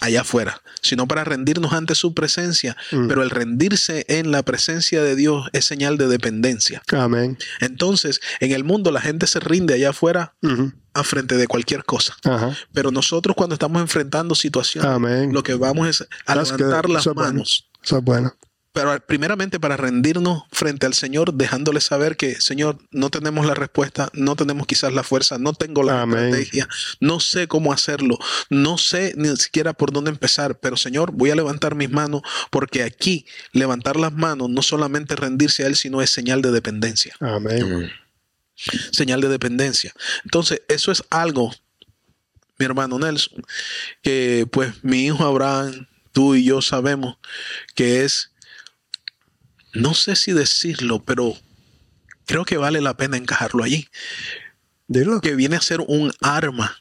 allá afuera, sino para rendirnos ante su presencia. Pero el rendirse en la presencia de Dios es señal de dependencia. Amén. Entonces, en el mundo la gente se rinde allá afuera a frente de cualquier cosa. Ajá. Pero nosotros cuando estamos enfrentando situaciones, Amén. lo que vamos es a That's levantar good. las bueno. manos. Eso es bueno. Pero primeramente para rendirnos frente al Señor, dejándole saber que, Señor, no tenemos la respuesta, no tenemos quizás la fuerza, no tengo la Amén. estrategia, no sé cómo hacerlo, no sé ni siquiera por dónde empezar, pero Señor, voy a levantar mis manos porque aquí levantar las manos no solamente rendirse a Él, sino es señal de dependencia, Amén. Mm. señal de dependencia. Entonces, eso es algo, mi hermano Nelson, que pues mi hijo Abraham, tú y yo sabemos que es, no sé si decirlo, pero creo que vale la pena encajarlo allí, Dilo. que viene a ser un arma.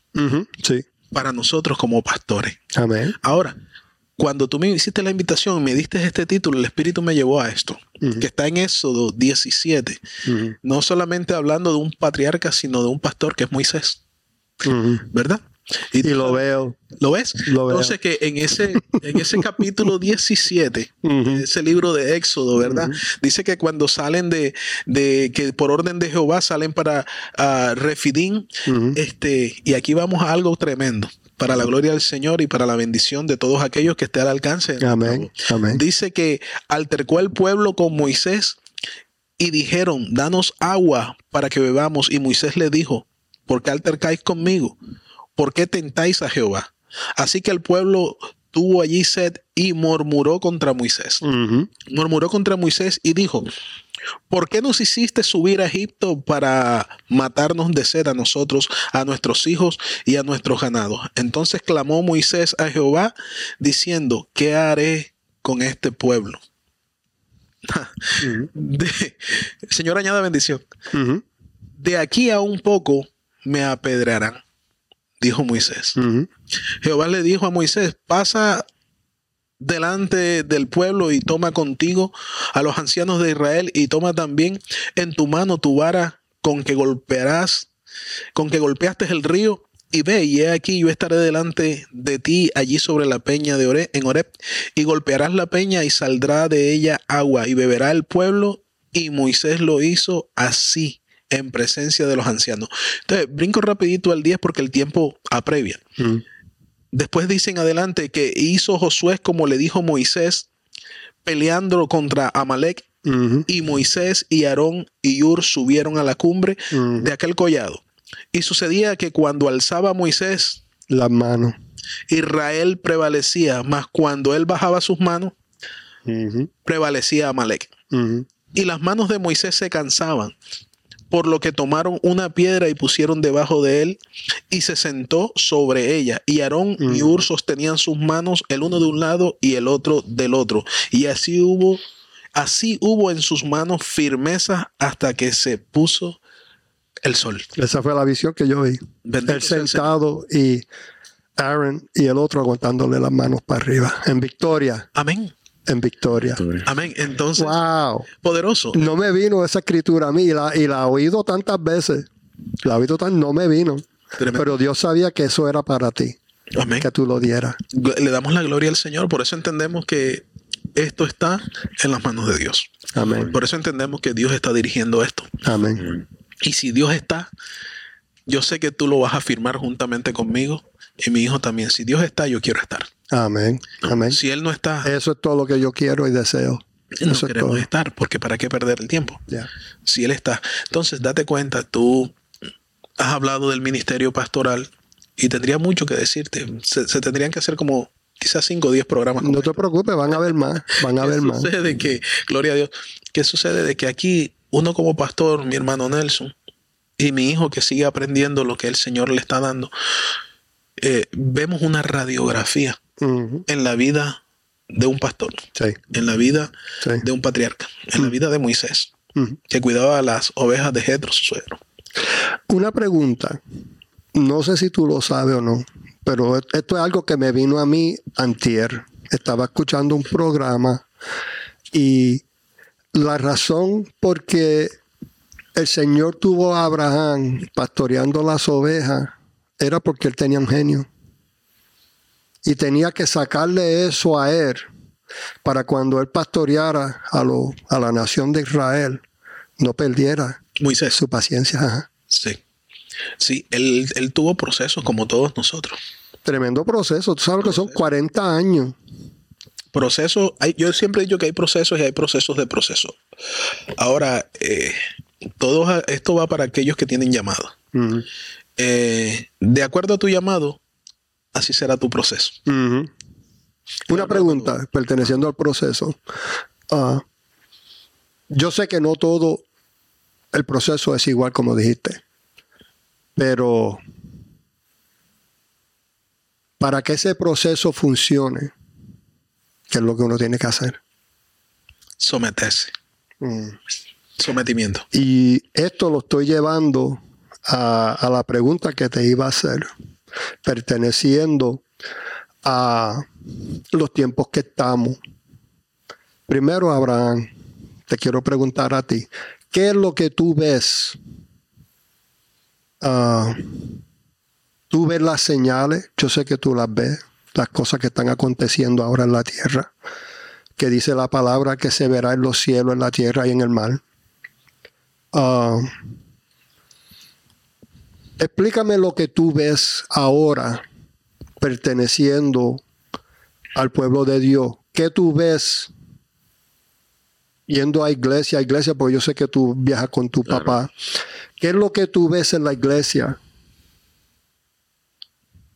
Sí. para nosotros como pastores. Amén. Ahora, cuando tú me hiciste la invitación, me diste este título, el Espíritu me llevó a esto, que está en Éxodo 17, Ujú. no solamente hablando de un patriarca, sino de un pastor que es Moisés. ¿verdad? Y lo veo. ¿Lo ves? Lo veo. Entonces que en ese, en ese capítulo 17, Ujú. ese libro de Éxodo, ¿verdad? Dice que cuando salen de, de que por orden de Jehová salen para Refidim, Ujú. este, y aquí vamos a algo tremendo, para la gloria del Señor y para la bendición de todos aquellos que esté al alcance. Amén. Amén. Dice que altercó el pueblo con Moisés y dijeron, danos agua para que bebamos. Y Moisés le dijo, ¿por qué altercáis conmigo? ¿Por qué tentáis a Jehová? Así que el pueblo tuvo allí sed y murmuró contra Moisés. Murmuró contra Moisés y dijo, ¿por qué nos hiciste subir a Egipto para matarnos de sed a nosotros, a nuestros hijos y a nuestros ganados? Entonces clamó Moisés a Jehová diciendo, ¿qué haré con este pueblo? De- Señor, añada bendición. De aquí a un poco me apedrearán, dijo Moisés. Jehová le dijo a Moisés, pasa delante del pueblo y toma contigo a los ancianos de Israel y toma también en tu mano tu vara con que golpearás, con que golpeaste el río y ve, y he aquí yo estaré delante de ti allí sobre la peña de Ore, en Oreb, y golpearás la peña y saldrá de ella agua y beberá el pueblo. Y Moisés lo hizo así en presencia de los ancianos. Entonces, brinco rapidito al 10 porque el tiempo aprevia. Ujú. Después dicen adelante que hizo Josué como le dijo Moisés peleando contra Amalek y Moisés y Aarón y Ur subieron a la cumbre ujú. de aquel collado. Y sucedía que cuando alzaba Moisés, Las manos. Israel prevalecía, mas cuando él bajaba sus manos, prevalecía Amalek. Y las manos de Moisés se cansaban, por lo que tomaron una piedra y pusieron debajo de él, y se sentó sobre ella. Y Aarón y Mm. Ur sostenían sus manos, el uno de un lado y el otro del otro. Y así hubo, así hubo en sus manos firmeza hasta que se puso el sol. Esa fue la visión que yo vi. Bendito Él sentado y Aaron y el otro aguantándole las manos para arriba. En victoria, Amén. En victoria. Amén. Entonces, Wow. poderoso. No me vino esa escritura a mí y la, y la he oído tantas veces. La he oído tan, no me vino. Tremendo. Pero Dios sabía que eso era para ti, Amén. que tú lo dieras. Le damos la gloria al Señor. Por eso entendemos que esto está en las manos de Dios. Amén. Por eso entendemos que Dios está dirigiendo esto. Amén. Y si Dios está, yo sé que tú lo vas a firmar juntamente conmigo y mi hijo también. Si Dios está, yo quiero estar. Amén. Amén. Si Él no está, Eso es todo lo que yo quiero y deseo. no Eso queremos estar, porque ¿para qué perder el tiempo? Si Él está. Entonces, date cuenta, tú has hablado del ministerio pastoral y tendría mucho que decirte. Se, se tendrían que hacer como quizás 5 o 10 programas. No te preocupes, van a ver más. Van a ¿Qué ver más. sucede que, gloria a Dios, qué sucede de que aquí uno como pastor, mi hermano Nelson, y mi hijo que sigue aprendiendo lo que el Señor le está dando, eh, vemos una radiografía En la vida de un pastor, Sí. en la vida Sí. de un patriarca, en la vida de Moisés, que cuidaba las ovejas de Jetro, su suegro. Una pregunta. No sé si tú lo sabes o no, pero esto es algo que me vino a mí antier. Estaba escuchando un programa y la razón por que el Señor tuvo a Abraham pastoreando las ovejas era porque él tenía un genio. Y tenía que sacarle eso a él para cuando él pastoreara a, lo- a la nación de Israel, no perdiera Moisés, su paciencia. Ajá. sí. Sí, él, él tuvo procesos como todos nosotros. Tremendo proceso. Tú sabes que son 40 años. procesos, hay, yo siempre he dicho que hay procesos y hay procesos de proceso. Ahora, eh, todo esto va para aquellos que tienen llamado. Eh, de acuerdo a tu llamado, así será tu proceso. Una pregunta perteneciendo al proceso. Ah, yo sé que no todo el proceso es igual como dijiste, pero para que ese proceso funcione, ¿qué es lo que uno tiene que hacer? Someterse. Mm. Sometimiento. Y esto lo estoy llevando a, a la pregunta que te iba a hacer, perteneciendo a los tiempos que estamos. Primero, Abraham, te quiero preguntar a ti, ¿qué es lo que tú ves? Ah, tú ves las señales, yo sé que tú las ves, las cosas que están aconteciendo ahora en la tierra, que dice la palabra que se verá en los cielos, en la tierra y en el mar. Ah, explícame lo que tú ves ahora perteneciendo al pueblo de Dios. ¿Qué tú ves yendo a iglesia, a iglesia, porque yo sé que tú viajas con tu Claro. papá? ¿Qué es lo que tú ves en la iglesia?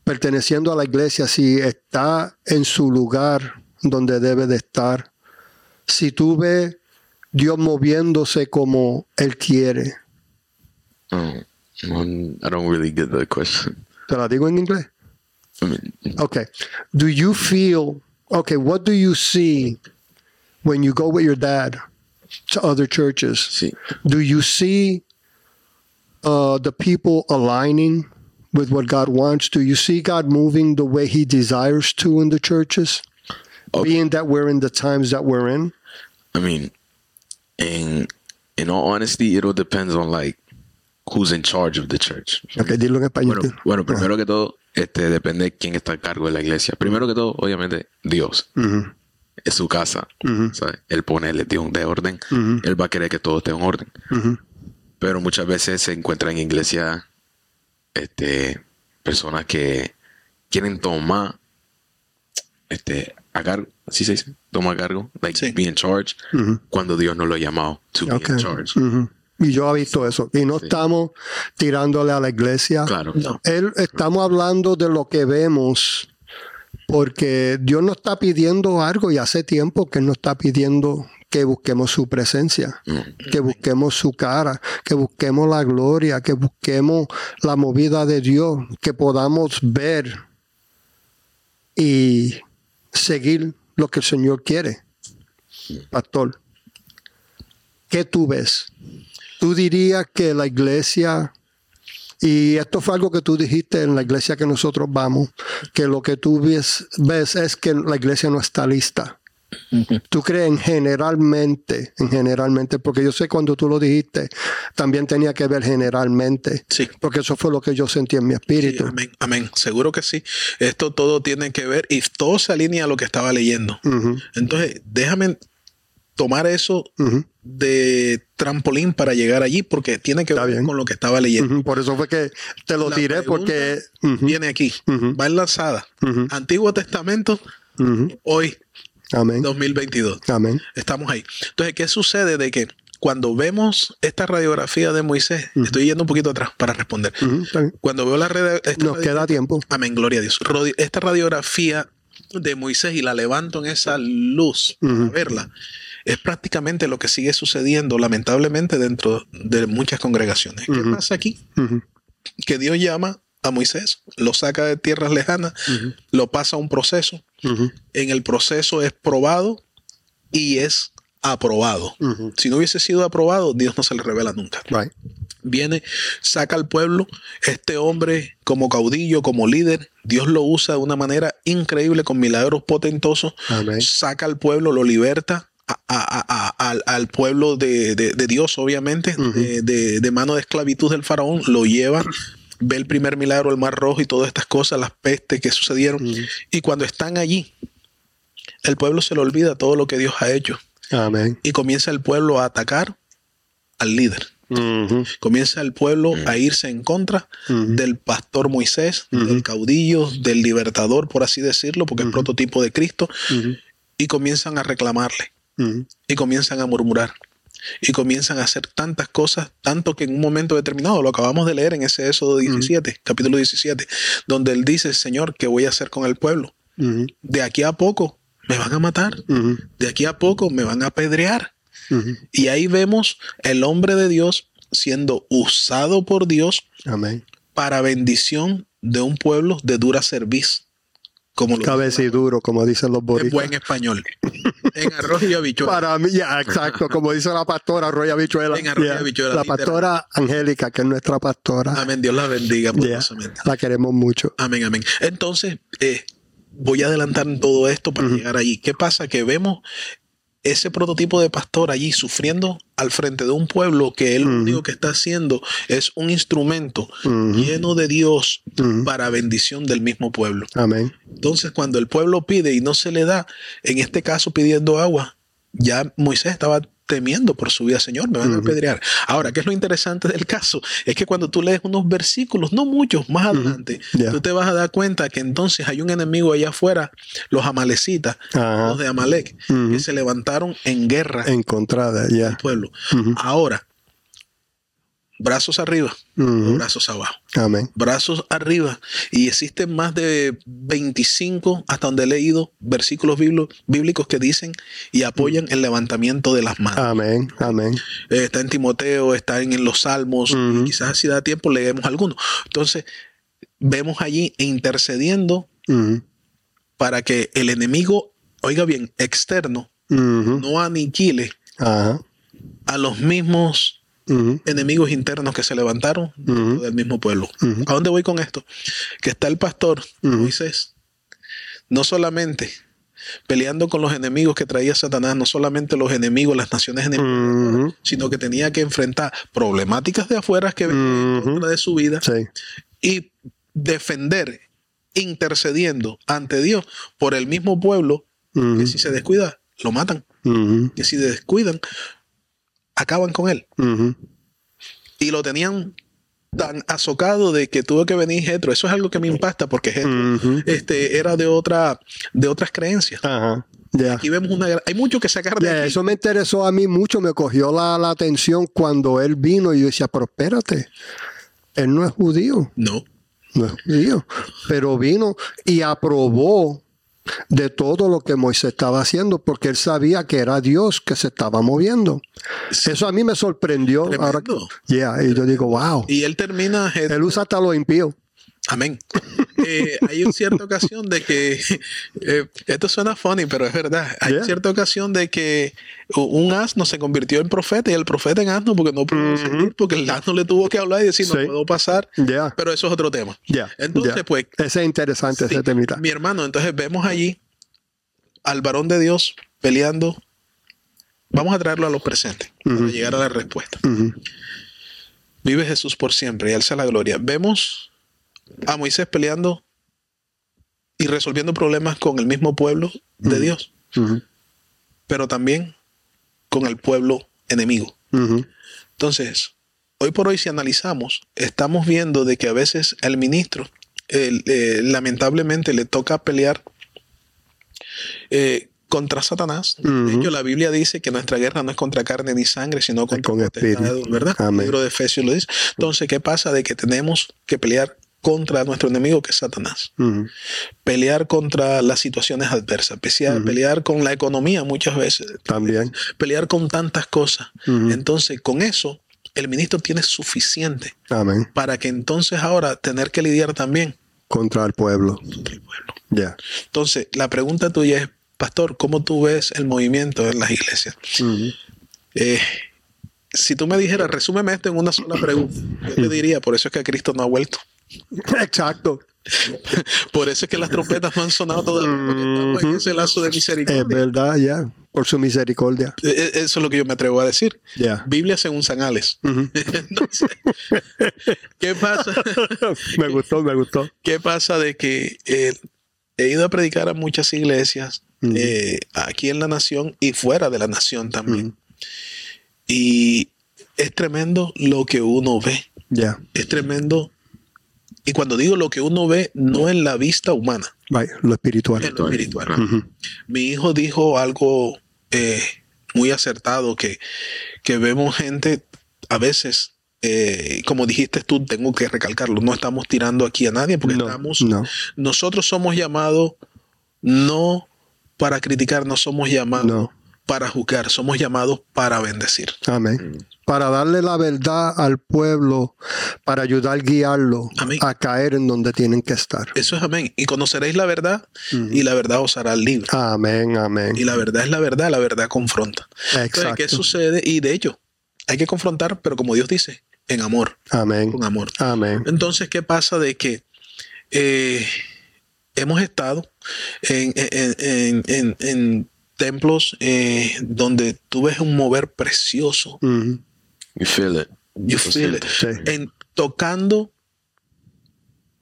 Perteneciendo a la iglesia, si está en su lugar donde debe de estar. Si tú ves Dios moviéndose como Él quiere. Oh, um, I don't really get the question. Te la digo en inglés. I mean, Okay. Do you feel okay? What do you see when you go with your dad to other churches? sí. Do you see uh, the people aligning with what God wants? Do you see God moving the way He desires to in the churches? Okay. Being that we're in the times that we're in. I mean, in in all honesty, it all depends on like who's in charge of the church. Okay, dilo en español. Bueno, bueno, primero que todo, este depende de quién está a cargo de la iglesia. Primero que todo, obviamente, Dios. Ujú, Es su casa. ujú, ¿sabes? Él pone el de de orden. Él va a querer que todo esté en orden. Pero muchas veces se encuentran en iglesia este, personas que quieren tomar este, a cargo, así se dice, toma cargo, like Sí. be in charge, cuando Dios no lo ha llamado to be Ok. in charge. Y yo he visto eso. Y no Sí. estamos tirándole a la iglesia. Claro. No. Él, estamos hablando de lo que vemos, porque Dios nos está pidiendo algo y hace tiempo que Él nos está pidiendo que busquemos su presencia, Mm. que busquemos su cara, que busquemos la gloria, que busquemos la movida de Dios, que podamos ver y seguir lo que el Señor quiere. Pastor, ¿qué tú ves? ¿Tú dirías que la iglesia y esto fue algo que tú dijiste en la iglesia que nosotros vamos, que lo que tú ves, ves es que la iglesia no está lista. Tú crees en generalmente, en generalmente, porque yo sé cuando tú lo dijiste, también tenía que ver generalmente, Sí. porque eso fue lo que yo sentí en mi Sí, espíritu. amén, amén. Seguro que sí. Esto todo tiene que ver y todo se alinea a lo que estaba leyendo. Entonces, déjame tomar eso de trampolín para llegar allí porque tiene que Está ver bien. con lo que estaba leyendo. Por eso fue que te lo tiré, porque... Viene aquí, va enlazada. Antiguo Testamento, hoy, Amén. 2022. Amén. Estamos ahí. Entonces, ¿qué sucede de que cuando vemos esta radiografía de Moisés, estoy yendo un poquito atrás para responder. Cuando veo la red, Nos queda tiempo. Amén, gloria a Dios. Esta radiografía de Moisés y la levanto en esa luz para verla. Es prácticamente lo que sigue sucediendo, lamentablemente, dentro de muchas congregaciones. ¿Qué pasa aquí? Que Dios llama a Moisés, lo saca de tierras lejanas, lo pasa a un proceso. En el proceso es probado y es aprobado. Si no hubiese sido aprobado, Dios no se le revela nunca Right. viene, saca al pueblo, este hombre como caudillo, como líder, Dios lo usa de una manera increíble con milagros potentosos, Amén. saca al pueblo, lo liberta. A- a- a- a- al, al pueblo de, de- de Dios, obviamente, Ujú. de, de- de mano de esclavitud del faraón, lo lleva, ve el primer milagro, el mar rojo y todas estas cosas, las pestes que sucedieron. Y cuando están allí, el pueblo se le olvida todo lo que Dios ha hecho Amén. y comienza el pueblo a atacar al líder comienza el pueblo a irse en contra del pastor Moisés, del caudillo, del libertador, por así decirlo, porque es prototipo de Cristo, y comienzan a reclamarle. Y comienzan a murmurar, y comienzan a hacer tantas cosas, tanto que en un momento determinado, lo acabamos de leer en ese Éxodo 17, capítulo 17, donde él dice, Señor, ¿qué voy a hacer con el pueblo? De aquí a poco me van a matar, de aquí a poco me van a apedrear. Y ahí vemos el hombre de Dios siendo usado por Dios Amén. para bendición de un pueblo de dura cerviz. Como Cabeciduro, como dicen los en boricuas. buen español. En arroz y habichuela. Para mí, ya, exacto, como dice la pastora Roya Bichuela. En arroz y Ya, habichuela, La pastora Angélica, que es nuestra pastora. Amén. Dios la bendiga Ya, poderosamente. La queremos mucho. Amén, amén. Entonces, eh, voy a adelantar todo esto para llegar allí. ¿Qué pasa? Que vemos ese prototipo de pastor allí sufriendo al frente de un pueblo que él lo único que está haciendo es un instrumento lleno de Dios para bendición del mismo pueblo. Amén. Entonces, cuando el pueblo pide y no se le da, en este caso pidiendo agua, ya Moisés estaba temiendo por su vida, Señor, me van a apedrear. Ahora, ¿qué es lo interesante del caso? Es que cuando tú lees unos versículos, no muchos, más adelante, tú te vas a dar cuenta que entonces hay un enemigo allá afuera, los amalecitas, los de Amalek, que se levantaron en guerra Encontrada, ya. al pueblo. Ahora, brazos arriba, brazos abajo Amén. brazos arriba y existen más de 25 hasta donde he leído versículos bíblicos que dicen y apoyan el levantamiento de las manos. Amén. Amén. Eh, está en Timoteo, está en, los Salmos, quizás si da tiempo leemos algunos. Entonces, vemos allí intercediendo para que el enemigo, oiga bien, externo, no aniquile a los mismos Enemigos internos que se levantaron del mismo pueblo. ¿A dónde voy con esto? Que está el pastor. Moisés, no solamente peleando con los enemigos que traía Satanás, no solamente los enemigos, las naciones enemigas, sino que tenía que enfrentar problemáticas de afuera que venían de su vida Sí. y defender, intercediendo ante Dios por el mismo pueblo que si se descuida, lo matan, que si descuidan, acaban con él. Y lo tenían tan azocado de que tuvo que venir Jetro. Eso es algo que me impacta porque Jetro Ujú. este, era de otra, de otras creencias. Ajá. Aquí vemos una, hay mucho que sacar de aquí. eso me interesó a mí mucho, me cogió la, la atención cuando él vino y yo decía, pero espérate, él no es judío, No, no es judío, pero vino y aprobó de todo lo que Moisés estaba haciendo porque él sabía que era Dios que se estaba moviendo. Eso a mí me sorprendió. Ahora. Yeah, y yo digo, wow, y él termina Jetro, él usa hasta lo impío. Amén. Eh, hay una cierta ocasión de que, eh, esto suena funny, pero es verdad. Hay Yeah. cierta ocasión de que un asno se convirtió en profeta y el profeta en asno porque no pudo seguir, porque el asno le tuvo que hablar y decir, no Sí. puedo pasar. Pero eso es otro tema. Entonces, pues, Ese es interesante, sí, ese temita. mi hermano, entonces vemos allí al varón de Dios peleando. Vamos a traerlo a los presentes para llegar a la respuesta. Vive Jesús por siempre y alza la gloria. Vemos a Moisés peleando y resolviendo problemas con el mismo pueblo de Dios, pero también con el pueblo enemigo. Entonces, hoy por hoy si analizamos, estamos viendo de que a veces al ministro el, eh, lamentablemente le toca pelear eh, contra Satanás. De hecho, la Biblia dice que nuestra guerra no es contra carne ni sangre, sino contra con espíritu. potestades, ¿verdad? Amén. El libro de Efesios lo dice. Entonces, ¿qué pasa? De que tenemos que pelear contra nuestro enemigo que es Satanás. Pelear contra las situaciones adversas, pelear, pelear con la economía muchas veces, También. pelear con tantas cosas. Entonces, con eso, el ministro tiene suficiente Amén. para que entonces ahora tener que lidiar también Contra el pueblo. contra el pueblo. Ya. Entonces, la pregunta tuya es, pastor, ¿cómo tú ves el movimiento en las iglesias? Eh, si tú me dijeras, resúmeme esto en una sola pregunta, yo te diría, por eso es que Cristo no ha vuelto. Exacto. Por eso es que las trompetas no han sonado estamos en ese lazo de Es misericordia. verdad, ya. Por su misericordia. Eh, eh, Eso es lo que yo me atrevo a decir. Ya. Biblia según San Alex. Ujú. Entonces, ¿qué pasa? me gustó, me gustó. ¿Qué pasa de que eh, he ido a predicar a muchas iglesias eh, aquí en la nación y fuera de la nación también? Y es tremendo lo que uno ve. Ya. Es tremendo. Y cuando digo lo que uno ve, no en la vista humana, Vaya, lo espiritual. en lo espiritual. Mi hijo dijo algo eh, muy acertado, que, que vemos gente a veces, eh, como dijiste tú, tengo que recalcarlo, no estamos tirando aquí a nadie porque No, estamos, no, nosotros somos llamados no para criticar, no somos llamados no. Para juzgar, somos llamados para bendecir. Amén. Para darle la verdad al pueblo, para ayudar a guiarlo Amén. a caer en donde tienen que estar. Eso es amén. Y conoceréis la verdad y la verdad os hará libre. Amén, amén. Y la verdad es la verdad, la verdad confronta. Entonces, Exacto. ¿qué sucede? Y de hecho, hay que confrontar, pero como Dios dice, en amor, Amén. con amor. Amén. Entonces, ¿qué pasa de que eh, hemos estado en, en- en- en- en templos eh, donde tú ves un mover precioso. You feel it. you feel it. Sí. en tocando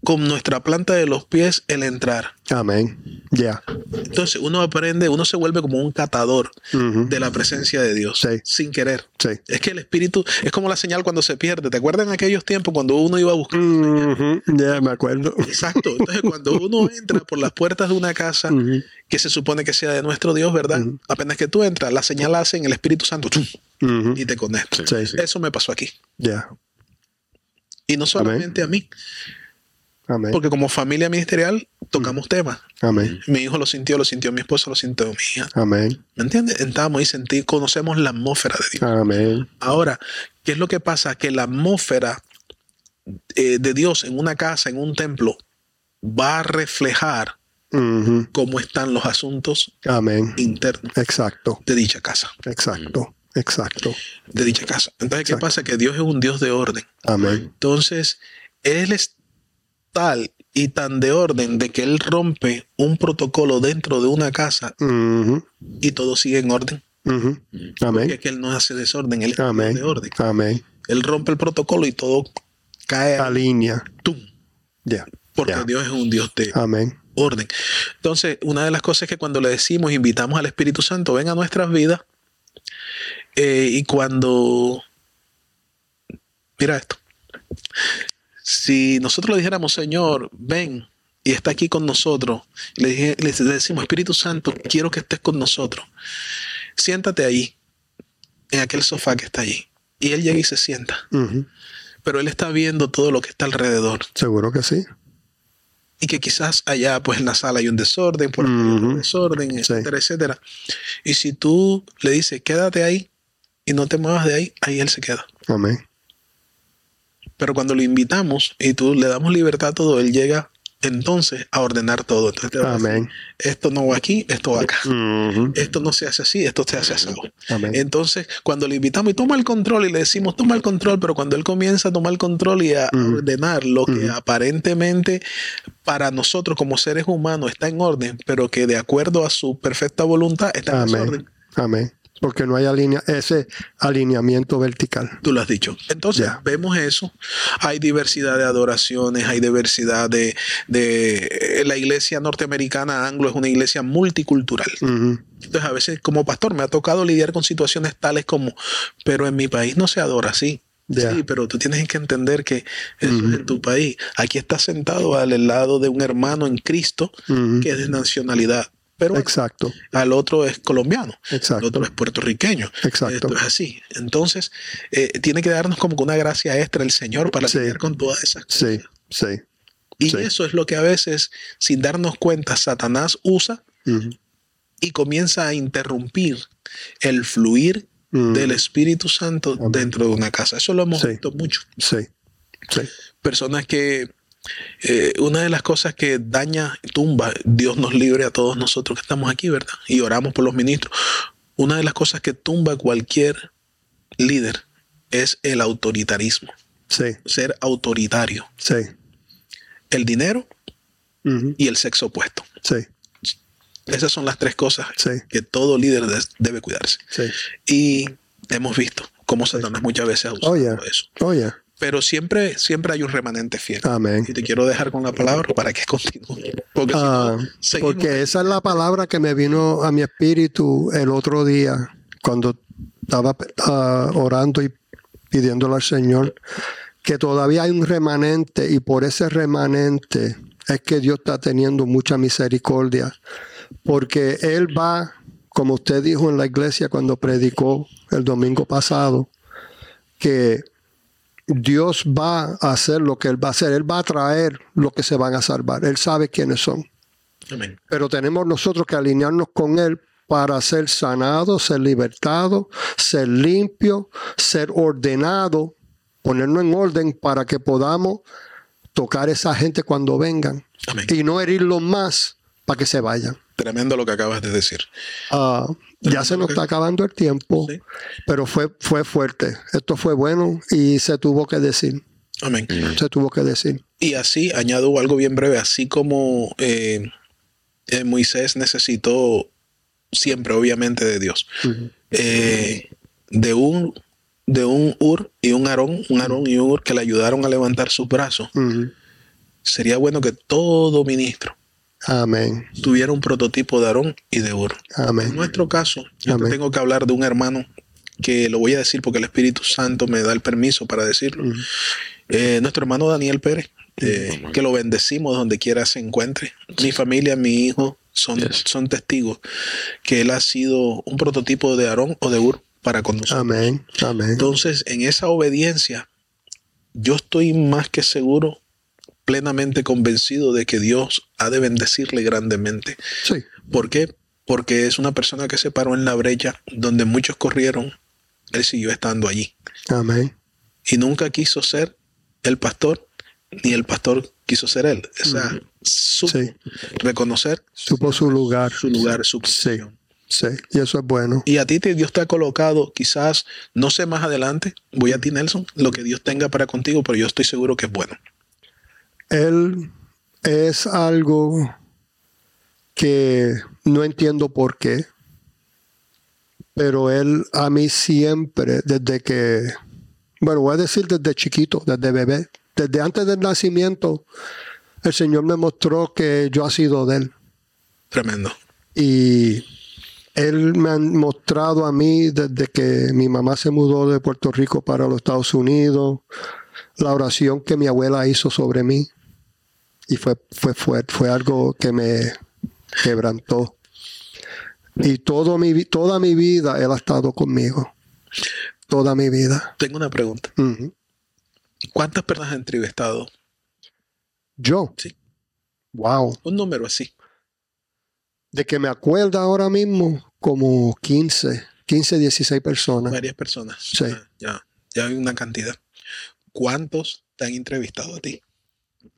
con nuestra planta de los pies el entrar. Amén. Ya. Entonces uno aprende, uno se vuelve como un catador de la presencia de Dios Sí. sin querer. Sí. Es que el espíritu es como la señal cuando se pierde. ¿Te acuerdas en aquellos tiempos cuando uno iba a buscar? Ujú. Ya me acuerdo. Exacto. Entonces, cuando uno entra por las puertas de una casa que se supone que sea de nuestro Dios, ¿verdad? Apenas que tú entras, la señal hace en el Espíritu Santo y te conecta. Sí. Eso me pasó aquí. Ya. Y no solamente a mí, Amén. porque como familia ministerial tocamos temas. Amén. Mi hijo lo sintió, lo sintió mi esposa, lo sintió mi hija. Amén. ¿Me entiendes? Entramos y sentí, conocemos la atmósfera de Dios. Amén. Ahora, ¿qué es lo que pasa? Que la atmósfera eh, de Dios en una casa, en un templo, va a reflejar cómo están los asuntos Amén. internos Exacto. de dicha casa. Exacto. Exacto. De dicha casa. Entonces, ¿qué pasa? Que Dios es un Dios de orden. Amén. Entonces, Él es tal y tan de orden de que Él rompe un protocolo dentro de una casa y todo sigue en orden. Ujú. Porque Amén. es que Él no hace desorden, Él Amén. de orden. Amén. Él rompe el protocolo y todo cae a tum, Ya. porque. Dios es un Dios de Amén. orden. Entonces, una de las cosas es que cuando le decimos, invitamos al Espíritu Santo, ven a nuestras vidas, eh, y cuando, mira esto, Si nosotros le dijéramos, Señor, ven y está aquí con nosotros, le, dije- le decimos, Espíritu Santo, quiero que estés con nosotros. Siéntate ahí, en aquel sofá que está allí. Y él llega y se sienta. Pero él está viendo todo lo que está alrededor. Seguro que sí. Y que quizás allá, pues en la sala hay un desorden, por aquí hay Ujú. desorden, Sí. etcétera, etcétera. Y si tú le dices, quédate ahí y no te muevas de ahí, ahí él se queda. Amén. Pero cuando lo invitamos y tú le damos libertad a todo, él llega entonces a ordenar todo. Entonces decir, Amén. esto no va aquí, esto va acá. Esto no se hace así, esto se hace así. Amén. Entonces, cuando le invitamos y toma el control y le decimos toma el control, pero cuando él comienza a tomar el control y a ordenar lo que aparentemente para nosotros como seres humanos está en orden, pero que de acuerdo a su perfecta voluntad está en desorden. Amén. Porque no hay alinea ese alineamiento vertical. Tú lo has dicho. Entonces, vemos eso. Hay diversidad de adoraciones, hay diversidad de, de... La iglesia norteamericana anglo es una iglesia multicultural. Entonces, a veces como pastor me ha tocado lidiar con situaciones tales como, pero en mi país no se adora así. Sí, pero tú tienes que entender que eso es en tu país. Aquí estás sentado al lado de un hermano en Cristo que es de nacionalidad pero Exacto. al otro es colombiano, el Exacto. otro es puertorriqueño. Exacto. Esto es así. Entonces, eh, tiene que darnos como que una gracia extra el Señor para Sí. lidiar con todas esas cosas. Sí, sí. Y sí. eso es lo que a veces, sin darnos cuenta, Satanás usa y comienza a interrumpir el fluir del Espíritu Santo Amén. dentro de una casa. Eso lo hemos Sí. visto mucho. Sí, sí. Personas que eh, una de las cosas que daña, tumba, Dios nos libre a todos nosotros que estamos aquí, ¿verdad? Y oramos por los ministros. Una de las cosas que tumba cualquier líder es el autoritarismo, Sí, ser autoritario. sí. El dinero y el sexo opuesto. Sí, Esas son las tres cosas sí, que todo líder debe cuidarse. sí. Y hemos visto cómo Satanás muchas veces ha usado Oh, yeah. eso. Oye, Pero siempre, siempre hay un remanente fiel. amén. Y te quiero dejar con la palabra para que continúe. Porque si Ah, no, seguimos porque esa es la palabra que me vino a mi espíritu el otro día cuando estaba ah, orando y pidiéndole al Señor que todavía hay un remanente y por ese remanente es que Dios está teniendo mucha misericordia porque Él va, como usted dijo en la iglesia cuando predicó el domingo pasado, que Dios va a hacer lo que Él va a hacer. Él va a traer lo que se van a salvar. Él sabe quiénes son. Amén. Pero tenemos nosotros que alinearnos con Él para ser sanados, ser libertados, ser limpios, ser ordenados, ponernos en orden para que podamos tocar a esa gente cuando vengan Amén. y no herirlos más para que se vayan. Tremendo lo que acabas de decir. Ah, ya se nos está acabando el tiempo, Sí. pero fue, fue fuerte. Esto fue bueno y se tuvo que decir. Amén. Se tuvo que decir. Y así añado algo bien breve, así como eh, eh, Moisés necesitó siempre, obviamente, de Dios, eh, de un de un Ur y un Aarón, un Aarón y un Ur que le ayudaron a levantar sus brazos. Sería bueno que todo ministro Amén. tuviera un prototipo de Aarón y de Ur. En Amén. nuestro caso, yo te tengo que hablar de un hermano que lo voy a decir porque el Espíritu Santo me da el permiso para decirlo. Eh, nuestro hermano Daniel Pérez, eh, que lo bendecimos donde quiera se encuentre. Mi familia, mi hijo son, Yes. son testigos que él ha sido un prototipo de Aarón o de Ur para con nosotros. Amén. Amén. Entonces, en esa obediencia, yo estoy más que seguro, plenamente convencido de que Dios ha de bendecirle grandemente. Sí. ¿Por qué? Porque es una persona que se paró en la brecha donde muchos corrieron, él siguió estando allí. Amén. Y nunca quiso ser el pastor, ni el pastor quiso ser él. O sea, supo Sí. reconocer Supo su lugar. su lugar, su Sí. posición. Sí. Y eso es bueno. Y a ti te- Dios te ha colocado, quizás, no sé más adelante, voy a ti Nelson, lo que Dios tenga para contigo, pero yo estoy seguro que es bueno. Él es algo que no entiendo por qué, pero él a mí siempre, desde que, bueno, voy a decir desde chiquito, desde bebé, desde antes del nacimiento, el Señor me mostró que yo ha sido de él. Tremendo. Y él me ha mostrado a mí desde que mi mamá se mudó de Puerto Rico para los Estados Unidos, la oración que mi abuela hizo sobre mí y fue, fue, fue, fue algo que me quebrantó. Y todo mi, toda mi vida Él ha estado conmigo. Toda mi vida. Tengo una pregunta. ¿Cuántas personas has entrevistado? Yo. Sí. Wow. Un número así. De que me acuerdo ahora mismo, como 15, 15, 16 personas. Varias personas. Sí. Ya, ya, ya hay una cantidad. ¿Cuántos te han entrevistado a ti?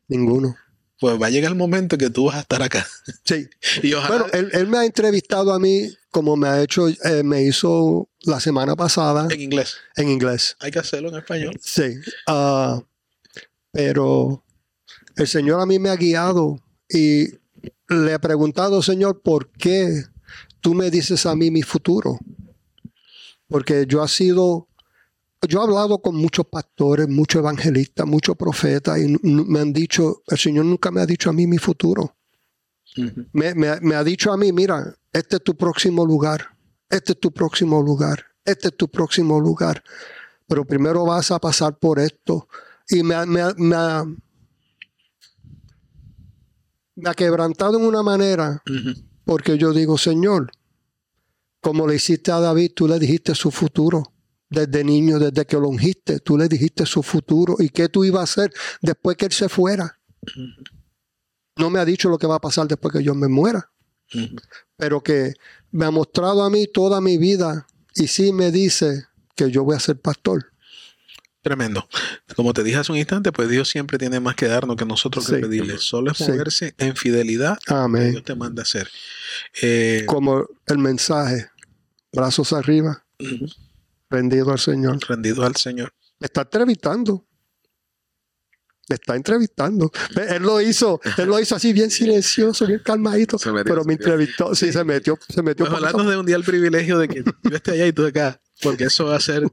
Ninguno. Pues va a llegar el momento que tú vas a estar acá. Sí. Y ojalá. Bueno, él, él me ha entrevistado a mí como me ha hecho, eh, me hizo la semana pasada en inglés. en inglés. Hay que hacerlo en español. Sí. Ah, pero el Señor a mí me ha guiado y le he preguntado, Señor, ¿por qué tú me dices a mí mi futuro? Porque yo ha sido, yo he hablado con muchos pastores, muchos evangelistas, muchos profetas y me han dicho, el Señor nunca me ha dicho a mí mi futuro. Me, me- me ha dicho a mí, mira, este es tu próximo lugar, este es tu próximo lugar, este es tu próximo lugar, pero primero vas a pasar por esto. Y me, ha- me, ha- me ha, me ha quebrantado en una manera, porque yo digo, Señor, como le hiciste a David, tú le dijiste su futuro. Desde niño, desde que lo ungiste, tú le dijiste su futuro y qué tú ibas a hacer después que él se fuera. No me ha dicho lo que va a pasar después que yo me muera pero que me ha mostrado a mí toda mi vida y sí me dice que yo voy a ser pastor. Tremendo. Como te dije hace un instante, pues Dios siempre tiene más que darnos que nosotros que Sí. pedirle. Solo es Sí. moverse en fidelidad que Amén. Dios te manda a hacer. Eh, Como el mensaje, brazos arriba. Rendido al Señor. rendido al Señor. Me está entrevistando. Me está entrevistando. Él lo hizo, él lo hizo así bien silencioso, bien calmadito, Se metió, pero me entrevistó, sí, se metió, se metió. Pues nos dé un día el privilegio de que yo esté allá y tú acá, porque eso va a ser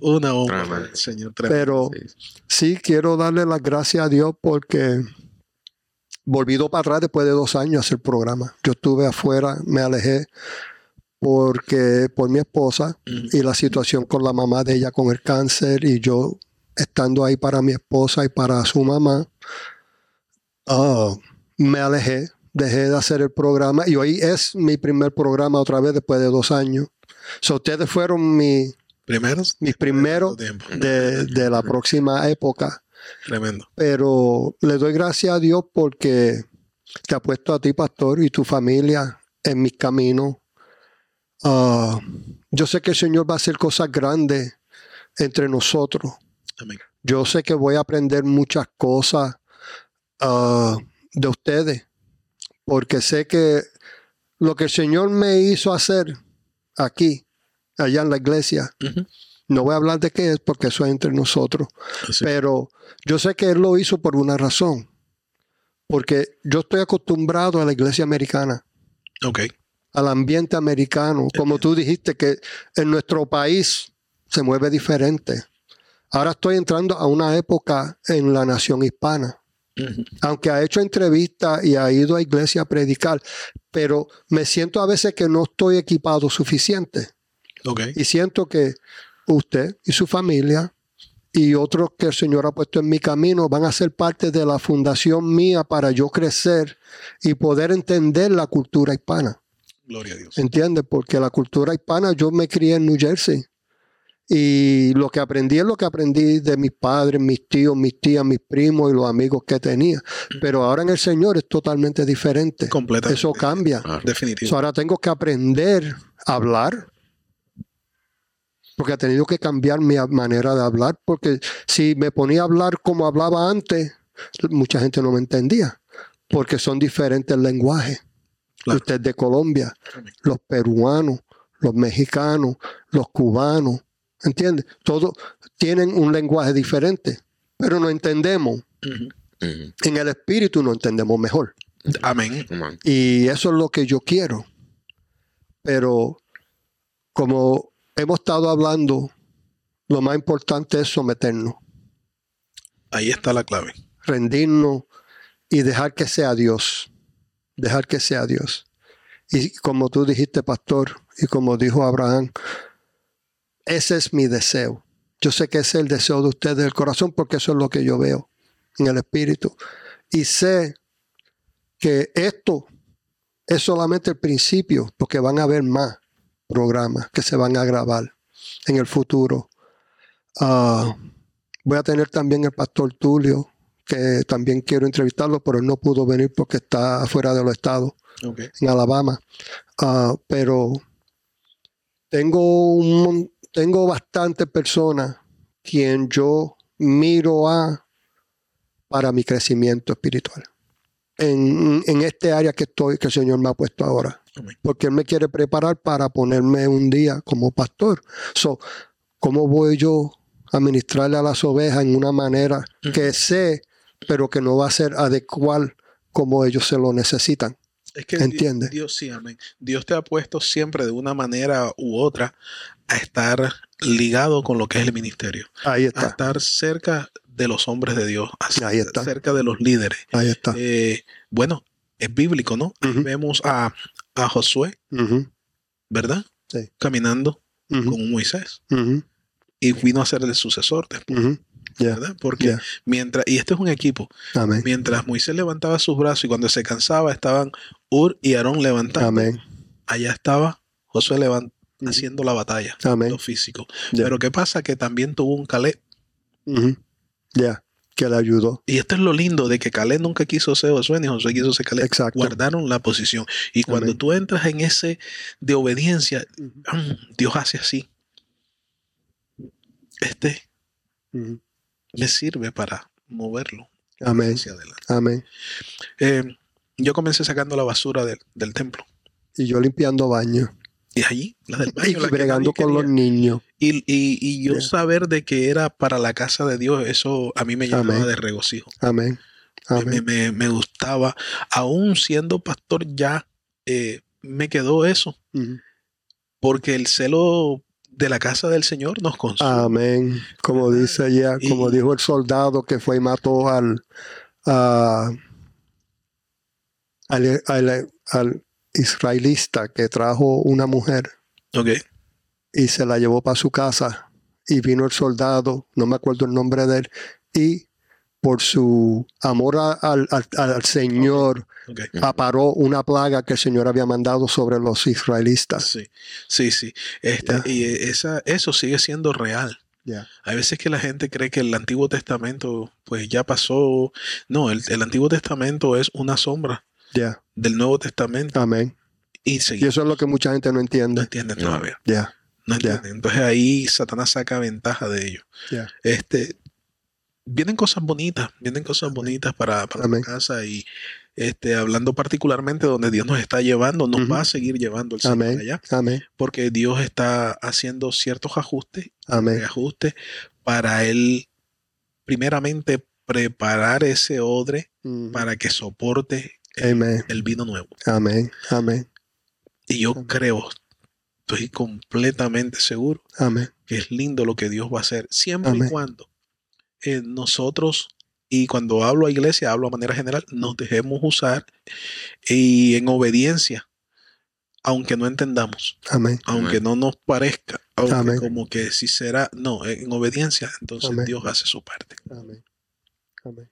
una Tremendo. Señor. tremendo. Pero Sí. sí quiero darle las gracias a Dios porque volvido para atrás después de dos años a hacer programa. Yo estuve afuera, me alejé porque por mi esposa y la situación con la mamá de ella con el cáncer y yo estando ahí para mi esposa y para su mamá, ah, me alejé, dejé de hacer el programa y hoy es mi primer programa otra vez después de dos años. So, ustedes fueron mi- Primeros, mis primeros de, de la próxima época Tremendo. pero le doy gracias a Dios porque te ha puesto a ti, pastor, y tu familia en mis caminos. Ah, yo sé que el Señor va a hacer cosas grandes entre nosotros. Amén. Yo sé que voy a aprender muchas cosas ah, de ustedes, porque sé que lo que el Señor me hizo hacer aquí, allá en la iglesia, no voy a hablar de qué es, porque eso es entre nosotros. Así. Pero yo sé que él lo hizo por una razón. Porque yo estoy acostumbrado a la iglesia americana, Ok. Al ambiente americano. Como tú dijiste, que en nuestro país se mueve diferente. Ahora estoy entrando a una época en la nación hispana. Aunque ha hecho entrevistas y ha ido a iglesia a predicar, pero me siento a veces que no estoy equipado suficiente. Y siento que usted y su familia y otros que el Señor ha puesto en mi camino van a ser parte de la fundación mía para yo crecer y poder entender la cultura hispana. Gloria a Dios. ¿Entiendes? Porque la cultura hispana, yo me crié en New Jersey. Y lo que aprendí es lo que aprendí de mis padres, mis tíos, mis tías, mis primos y los amigos que tenía. Pero ahora en el Señor es totalmente diferente. Completamente. Eso cambia. Claro. Definitivo. So, ahora tengo que aprender a hablar. Porque he tenido que cambiar mi manera de hablar. Porque si me ponía a hablar como hablaba antes, mucha gente no me entendía. Porque son diferentes lenguajes. Claro. Usted es de Colombia, los peruanos, los mexicanos, los cubanos. ¿Entiendes? Todos tienen un lenguaje diferente. Pero no entendemos. En el espíritu no entendemos mejor. Amén. Amén. Y eso es lo que yo quiero. Pero como hemos estado hablando, lo más importante es someternos, Ahí está la clave. rendirnos y dejar que sea Dios. Dejar que sea Dios. Y como tú dijiste, pastor, y como dijo Abraham, ese es mi deseo. Yo sé que ese es el deseo de ustedes del corazón porque eso es lo que yo veo en el espíritu. Y sé que esto es solamente el principio porque van a haber más programas que se van a grabar en el futuro. Ah, voy a tener también el pastor Tulio, que también quiero entrevistarlo, pero no pudo venir porque está fuera de los estados, en Alabama. Ah, pero tengo, un, tengo bastantes personas quien yo miro a para mi crecimiento espiritual. En, en este área que estoy, que el Señor me ha puesto ahora. Porque Él me quiere preparar para ponerme un día como pastor. So, ¿Cómo voy yo a ministrarle a las ovejas en una manera que sé, pero que no va a ser adecuada como ellos se lo necesitan? Es que Di- Entiende. Dios sí, amén. Dios te ha puesto siempre de una manera u otra a estar ligado con lo que es el ministerio, Ahí a está, estar cerca de los hombres de Dios, a Ahí está. cerca de los líderes. ahí está. Eh, bueno, es bíblico, ¿no? Vemos a, a Josué, ¿verdad? Sí. Caminando con Moisés y vino a ser el sucesor después, Porque mientras, y este es un equipo, Amén. mientras Moisés levantaba sus brazos y cuando se cansaba estaban Ur y Aarón levantando, Amén. allá estaba Josué levan- Ujú. haciendo la batalla, Amén. lo físico. Pero ¿qué pasa? Que también tuvo un Caleb. Ya, que le ayudó. Y esto es lo lindo de que Caleb nunca quiso ser Josué ni Josué quiso ser Caleb. Exacto. Guardaron la posición. Y cuando Amén. tú entras en ese de obediencia, mm, Dios hace así. Este. Me sirve para moverlo Amén. hacia adelante. Amén. Eh, yo comencé sacando la basura del- del templo. Y yo limpiando baños. Y allí, la del Y baño, la que bregando con los niños. Y, y- y yo saber de que era para la casa de Dios, eso a mí me llenaba Amén. de regocijo. Amén. Me, Amén. me- me gustaba. Aún siendo pastor ya eh, me quedó eso, porque el celo de la casa del Señor nos consume. Amén. Como dice ya, como Y- dijo el soldado que fue y mató al, a- al, al- al israelista que trajo una mujer y se la llevó para su casa y vino el soldado, no me acuerdo el nombre de él, y por su amor a- al, al- al Señor ok. aparó una plaga que el Señor había mandado sobre los israelitas. Sí, sí, sí. Este, Ya. Y esa, eso sigue siendo real. Ya. Hay veces que la gente cree que el Antiguo Testamento pues ya pasó. No, el, el Antiguo Testamento es una sombra Ya. del Nuevo Testamento Amén. y Y eso es lo que mucha gente no No entiende. No. todavía. Ya. No Ya. entienden. Entonces ahí Satanás saca ventaja de ello. Este, vienen cosas bonitas, vienen cosas bonitas para, para la casa y este, hablando particularmente donde Dios nos está llevando, nos va a seguir llevando el Señor Amén. allá, Amén. porque Dios está haciendo ciertos ajustes, Amén. ajustes para Él, primeramente, preparar ese odre para que soporte el, vino nuevo. Amén. Amén. Y yo creo, estoy completamente seguro Amén. que es lindo lo que Dios va a hacer, siempre Amén. y cuando eh, nosotros, y cuando hablo a iglesia, hablo a manera general, nos dejemos usar y en obediencia, aunque no entendamos, Amén. aunque Amén. no nos parezca, aunque Amén. como que si será, no, en obediencia, entonces Amén. Dios hace su parte. Amén. Amén.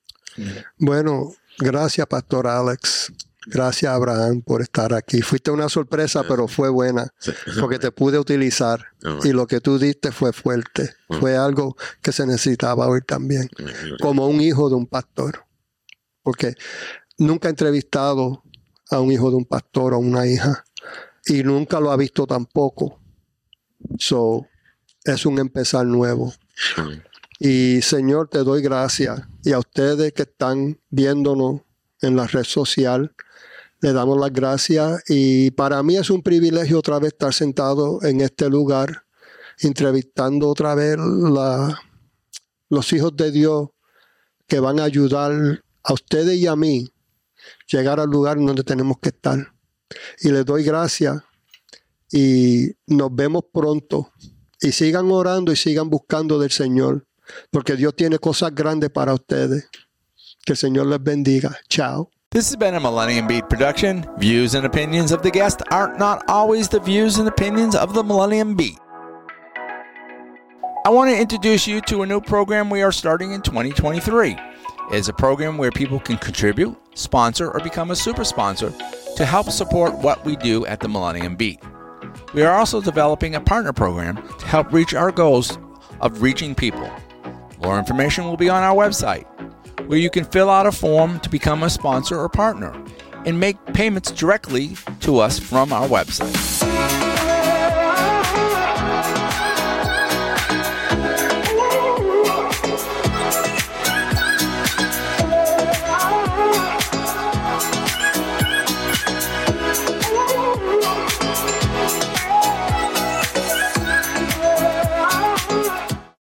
Bueno, gracias, Pastor Alex. Gracias, Abraham, por estar aquí. Fuiste una sorpresa, pero fue buena, porque te pude utilizar. Amén. Y lo que tú diste fue fuerte. Fue algo que se necesitaba hoy también. Como un hijo de un pastor. Porque nunca he entrevistado a un hijo de un pastor o una hija y nunca lo ha visto tampoco. So, es un empezar nuevo. Y Señor, te doy gracias. Y a ustedes que están viéndonos en la red social, le damos las gracias. Y para mí es un privilegio otra vez estar sentado en este lugar, entrevistando otra vez los hijos de Dios que van a ayudar a ustedes y a mí llegar al lugar donde tenemos que estar. Y les doy gracias y nos vemos pronto. Y sigan orando y sigan buscando del Señor, porque Dios tiene cosas grandes para ustedes. Que el Señor les bendiga. Chao. This has been a Millennium Beat production. Views and opinions of the guest aren't not always the views and opinions of the Millennium Beat. I want to introduce you to a new program we are starting in 2023. It is a program where people can contribute, sponsor, or become a super sponsor to help support what we do at the Millennium Beat. We are also developing a partner program to help reach our goals of reaching people. More information will be on our website, where you can fill out a form to become a sponsor or partner and make payments directly to us from our website.